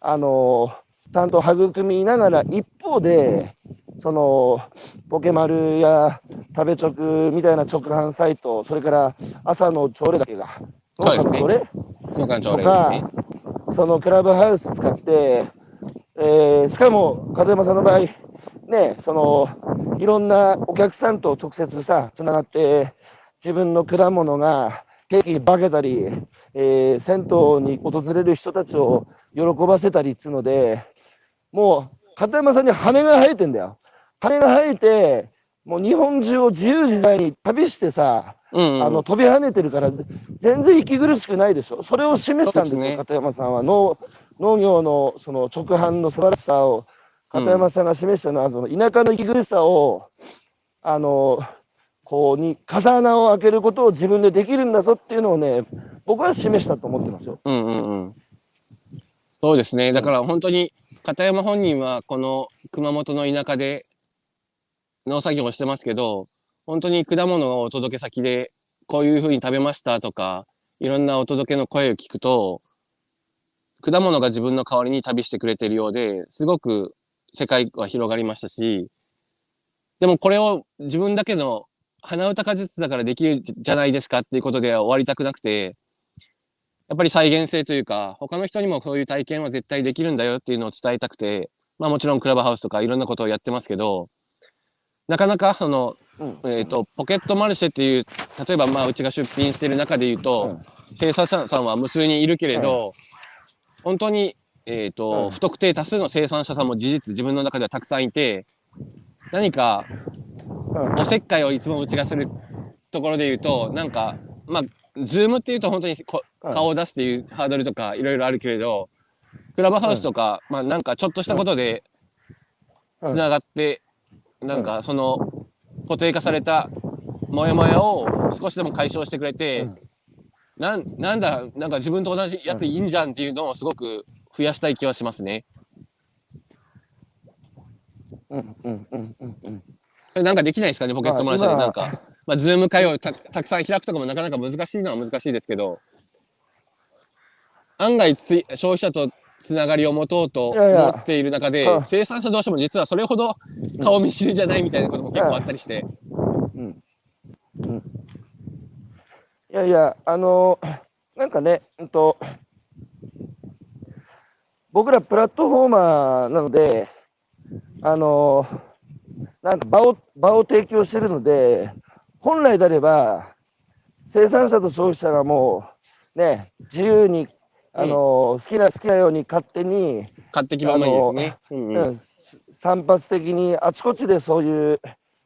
あの、ちゃんと育みながら、一方で、その、ポケマルや食べ直みたいな直販サイト、それから朝の朝礼だけが、そうですね。とか。そのクラブハウス使って、えーしかも片山さんの場合、ね、そのいろんなお客さんと直接さ、つながって、自分の果物がケーキに化けたり、えー銭湯に訪れる人たちを喜ばせたりっつうので、もう片山さんに羽が生えてんだよ。羽が生えて、もう日本中を自由自在に旅してさ、うんうん、あの飛び跳ねてるから、全然息苦しくないでしょ。それを示したんですよ、すね片山さんは。農農業のその直販の素晴らしさを、片山さんが示したのは、その田舎の息苦しさを、あの、こうに風穴を開けることを自分でできるんだぞっていうのをね、僕は示したと思ってますよ。うんうんうん。そうですね。だから本当に片山本人はこの熊本の田舎で農作業をしてますけど、本当に果物のお届け先でこういうふうに食べましたとか、いろんなお届けの声を聞くと、果物が自分の代わりに旅してくれてるようで、すごく世界は広がりましたし、でもこれを自分だけの鼻歌果実だからできるじゃないですかっていうことでは終わりたくなくて、やっぱり再現性というか、他の人にもそういう体験は絶対できるんだよっていうのを伝えたくて、まあもちろんクラブハウスとかいろんなことをやってますけど、なかなかその、うん。えっ、と、ポケットマルシェっていう、例えばまあうちが出品してる中で言うと、生産者さんは無数にいるけれど、本当に、えっ、と、うん。不特定多数の生産者さんも事実自分の中ではたくさんいて、何かうんおせっかいをいつもうちがするところで言うと、なんか、まあ、ズームっていうと本当にこうん。顔を出すっていうハードルとかいろいろあるけれど、クラブハウスとか、まあなんかちょっとしたことでうん。つながって、なんかその固定化されたモヤモヤを少しでも解消してくれて、うん。なんなんだ、なんか自分と同じやついいんじゃんっていうのをすごく増やしたい気はしますね。うんうんうんうんうんそれなんかできないですかね、ポケットマルシェで。まあなんか、まあ、ズーム会をたたくさん開くとかもなかなか難しいのは難しいですけど、案外つい消費者とつながりを持とうといやいや。思っている中では、生産者同士も実はそれほど顔見知りじゃないみたいなことも結構あったりして、うん。うん。いやいや、あのなんかね、うんと、僕らプラットフォーマーなので、あのなんか場を場を提供してるので、本来であれば、生産者と消費者がもう、ね、自由に、あの好きな好きなように勝手に、買ってきままにですね。うんうんうん散発的にあちこちでそういう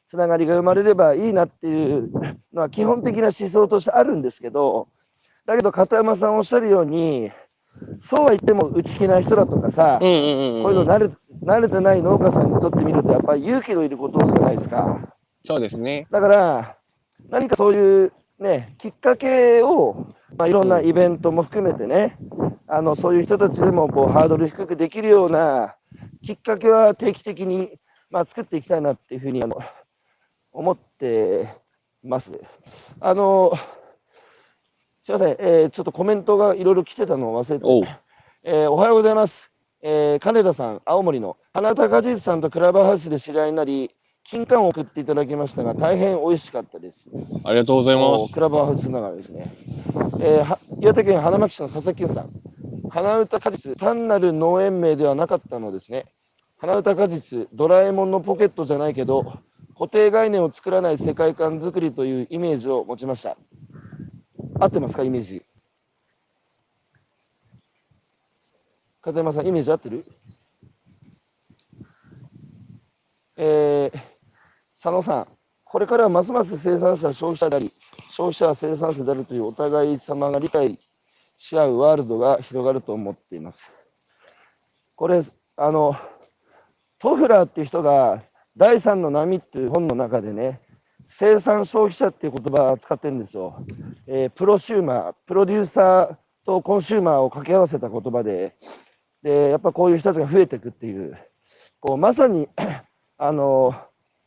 つながりが生まれればいいなっていうのは基本的な思想としてあるんですけどだけど片山さんおっしゃるようにそうは言っても内気な人だとかさ、こういうの慣れ慣れてない農家さんにとってみるとやっぱり勇気のいることじゃないですか？そうですね。だから何かそういうねきっかけを、まあ、いろんなイベントも含めてねあのそういう人たちでもこうハードル低くできるようなきっかけは定期的に、まあ、作っていきたいなっていうふうにあの思ってます。あのすいません、えーちょっとコメントがいろいろ来てたのを忘れておうえーおはようございます。えー金田さん、青森の花高果実さんとクラブハウスで知り合いになり、金柑を送っていただきましたが、大変美味しかったです。ありがとうございますおク。ラブハウスながらですね。えーは岩手県花巻市の佐々木さん、花歌果実、単なる農園名ではなかったのですね。花歌果実、ドラえもんのポケットじゃないけど、固定概念を作らない世界観作りというイメージを持ちました。合ってますか、イメージ。片山さん、イメージ合ってる？えー、佐野さん、これからはますます生産者消費者であり、消費者は生産者であるというお互い様が理解し合うワールドが広がると思っています。これ、あの、トフラーっていう人が、第三の波っていう本の中でね、生産消費者っていう言葉を使ってるんですよ。えープロシューマー、プロデューサーとコンシューマーを掛け合わせた言葉で、で、やっぱこういう人たちが増えていくっていう、こうまさに、あの、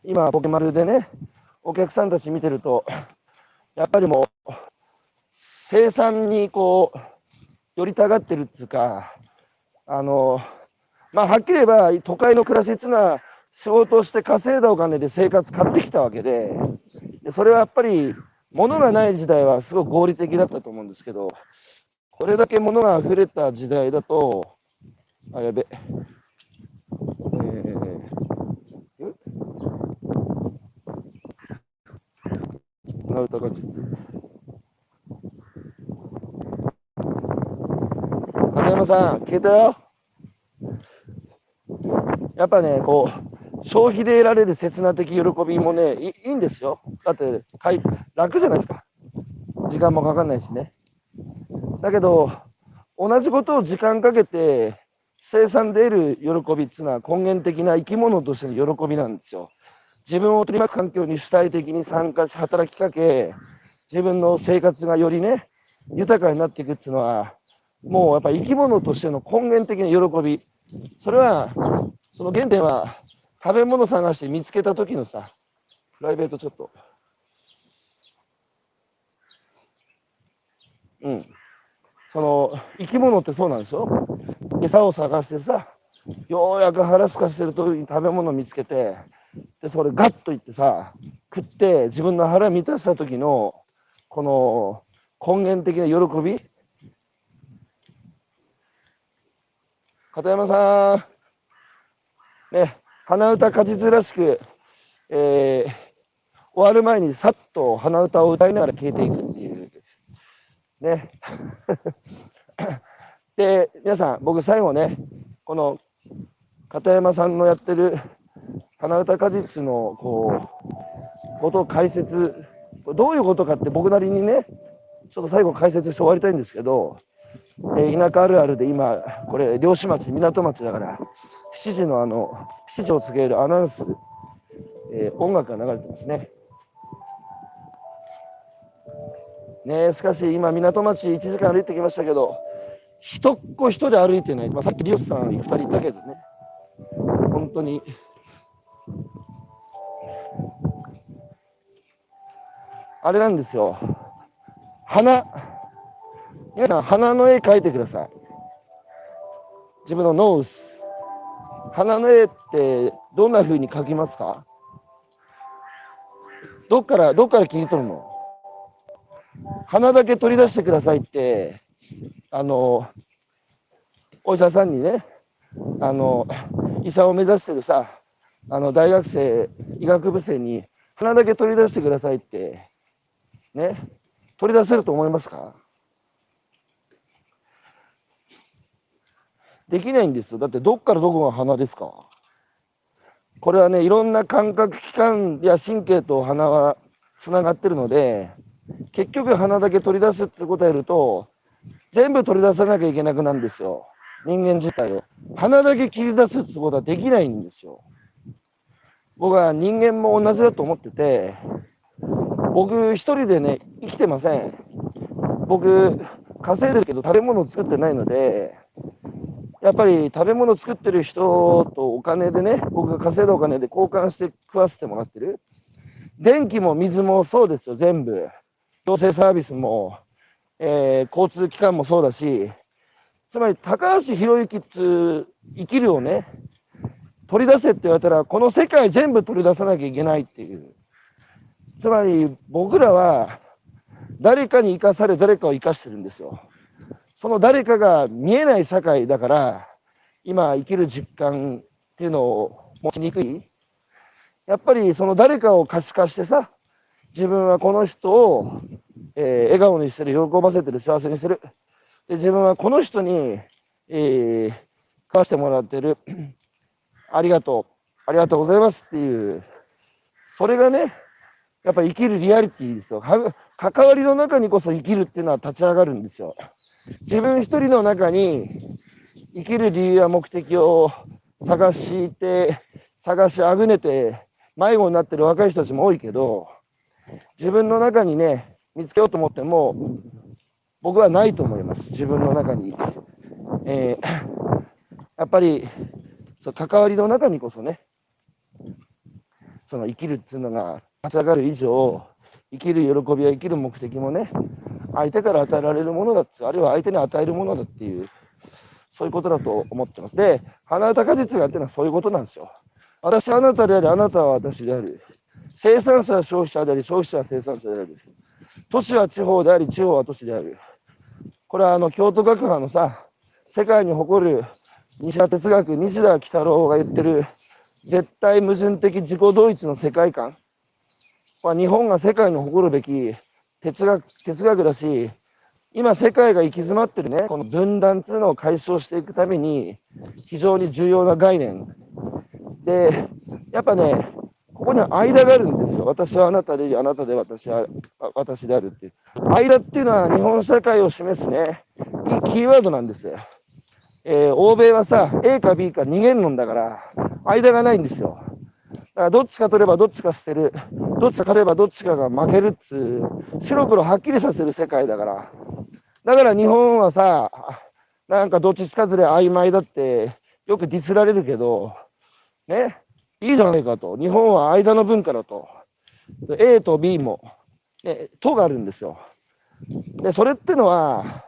今、ポケマルでね、お客さんたち見てると、やっぱりもう、生産にこう、寄りたがってるっていうか、あの、まあ、はっきり言えば、都会の暮らしっていうのは、仕事をして稼いだお金で生活買ってきたわけで、それはやっぱり、物がない時代はすごく合理的だったと思うんですけど、これだけ物が溢れた時代だと、あ、やべ。えーえ花歌果実。金山さん、聞いたよ。やっぱね、こう、消費で得られる刹那的喜びもね、いいいんですよ。だって、かい楽じゃないですか。時間もかかんないしね。だけど、同じことを時間かけて生産で得る喜びっていうのは根源的な生き物としての喜びなんですよ。自分を取り巻く環境に主体的に参加し働きかけ自分の生活がよりね豊かになっていくっていうのはもうやっぱ生き物としての根源的な喜びそれはその原点は食べ物探して見つけた時のさプライベートちょっと。うん。その生き物ってそうなんですよ。餌を探してさようやく腹すかしてる時に食べ物見つけてでそれガッといってさ食って自分の腹満たした時のこの根源的な喜び。片山さん。ね。鼻歌果実らしく、えー終わる前にさっと鼻歌を歌いながら消えていくっていう。ね。で皆さん僕最後ねこの片山さんのやってる花歌果実のこうことを解説どういうことかって僕なりにねちょっと最後解説して終わりたいんですけど、えー田舎あるあるで今これ漁師町港町だから7時のあの7時を告げるアナウンス、えー音楽が流れてますね。ねしかし今港町1時間歩いてきましたけど人っ子一人歩いてない、まあ、さっきリオスさん2人いたけどね。本当に。あれなんですよ。花。皆さん花の絵描いてください。自分のノース。花の絵ってどんな風に描きますか？どっからどっから切り取るの？花だけ取り出してくださいってあのお医者さんにねあの医者を目指してるさあの大学生、医学部生に鼻だけ取り出してくださいって、ね、取り出せると思いますか？できないんですよ。だってどっからどこが鼻ですか？これはね、いろんな感覚器官や神経と鼻はつながってるので、結局鼻だけ取り出すってことやると、全部取り出さなきゃいけなくなるんですよ。人間自体を。鼻だけ切り出すってことはできないんですよ。僕は人間も同じだと思ってて、僕一人でね、生きてません。僕、稼いでるけど食べ物作ってないので、やっぱり食べ物作ってる人とお金でね、僕が稼いだお金で交換して食わせてもらってる。電気も水もそうですよ、全部。行政サービスも、えー交通機関もそうだし、つまり高橋博之っつ生きるをね、取り出せって言われたら、この世界全部取り出さなきゃいけないっていう。つまり僕らは誰かに生かされ誰かを生かしてるんですよ。その誰かが見えない社会だから、今生きる実感っていうのを持ちにくい。やっぱりその誰かを可視化してさ、自分はこの人を、えー笑顔にしてる、喜ばせてる、幸せにしてる。で、自分はこの人に、えー食わしてもらってる。ありがとう。ありがとうございますっていう。それがね、やっぱ生きるリアリティですよ。関わりの中にこそ生きるっていうのは立ち上がるんですよ。自分一人の中に生きる理由や目的を探して、探しあぐねて迷子になってる若い人たちも多いけど、自分の中にね、見つけようと思っても、僕はないと思います。自分の中に。えーやっぱり、そう関わりの中にこそね、その生きるっていうのが立ち上がる以上、生きる喜びや生きる目的もね、相手から与えられるものだって、あるいは相手に与えるものだっていう、そういうことだと思ってます。で、花歌果実がってるのはそういうことなんですよ。私はあなたであり、あなたは私である。生産者は消費者であり、消費者は生産者である。都市は地方であり、地方は都市である。これはあの京都学派のさ、世界に誇る西田哲学、西田喜太郎が言ってる絶対矛盾的自己同一の世界観。まあ、日本が世界に誇るべき哲学哲学だし、今世界が行き詰まってるね、この分断っていうのを解消していくために非常に重要な概念。で、やっぱね、ここには間があるんですよ。私はあなたであ、なたで私は私であるっていう。間っていうのは日本社会を示すね、いいキーワードなんですよ。えー欧米はさ、A か B か二元論だから、間がないんですよ。だからどっちか取ればどっちか捨てる。どっちか勝てばどっちかが負けるっつう、白黒はっきりさせる世界だから。だから日本はさ、なんかどっちつかずで曖昧だってよくディスられるけど、ね、いいじゃないかと。日本は間の文化だと。A と B も、ね、とがあるんですよ。で、それってのは、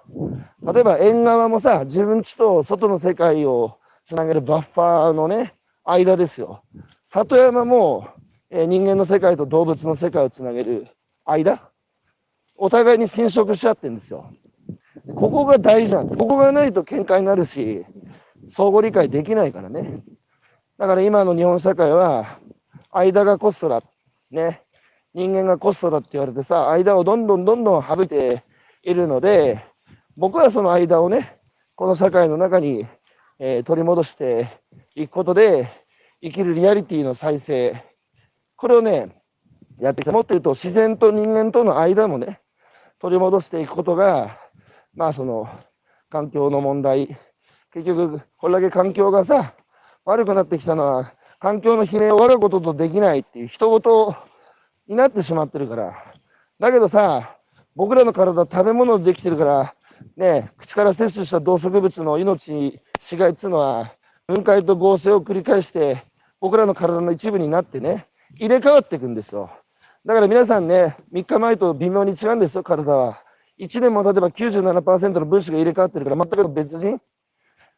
例えば縁側もさ、自分ちと外の世界をつなげるバッファーのね、間ですよ。里山も、えー人間の世界と動物の世界をつなげる間？お互いに侵食し合ってるんですよ。ここが大事なんです。ここがないと喧嘩になるし、相互理解できないからね。だから今の日本社会は、間がコストだ。ね。人間がコストだって言われてさ、間をどんどんどんどん省いているので、僕はその間をね、この社会の中に、えー取り戻していくことで、生きるリアリティの再生、これをね、やってきた。もっと言うと、自然と人間との間もね、取り戻していくことが、まあその、環境の問題。結局、これだけ環境がさ、悪くなってきたのは、環境の悲鳴を我がこととできないっていう人事になってしまってるから。だけどさ、僕らの体食べ物でできてるから、ね、口から摂取した動植物の命、死骸っていうのは、分解と合成を繰り返して、僕らの体の一部になってね、入れ替わっていくんですよ。だから皆さんね、3日前と微妙に違うんですよ、体は。1年も経てば97%の分子が入れ替わってるから、全く別人。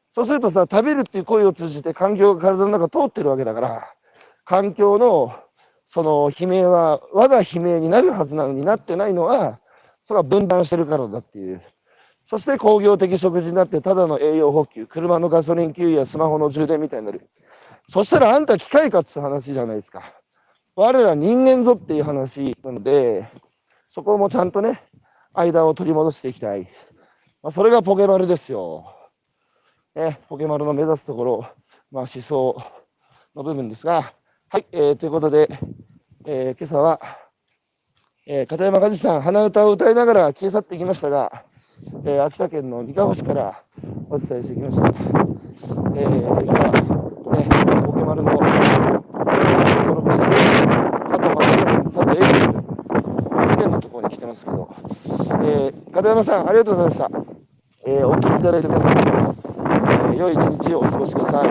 そうするとさ、食べるっていう行為を通じて環境が体の中通ってるわけだから、環境のその悲鳴は我が悲鳴になるはずなのになってないのは、それは分断してるからだっていう。そして工業的食事になってただの栄養補給、車のガソリン給油やスマホの充電みたいになる。そしたらあんた機械かって話じゃないですか。我ら人間ぞっていう話なので、そこもちゃんとね、間を取り戻していきたい。まあ、それがポケマルですよ。ね、ポケマルの目指すところ、まあ、思想の部分ですが、はい、えー、ということで、えー、今朝は、えー、片山和志さん、鼻歌を歌いながら消え去っていきましたが、えー、秋田県の三河市からお伝えしてきました。えー、今、ね、ポケマルの登録した佐藤正佐藤英二事件のところに来てますけど、えー、片山さん、ありがとうございました。えー、お聞きいただいて皆さん、えー、良い一日をお過ごしください。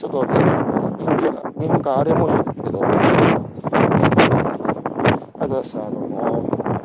ちょっとね、日本間、日本間荒れ模様ですけど、abraçaram o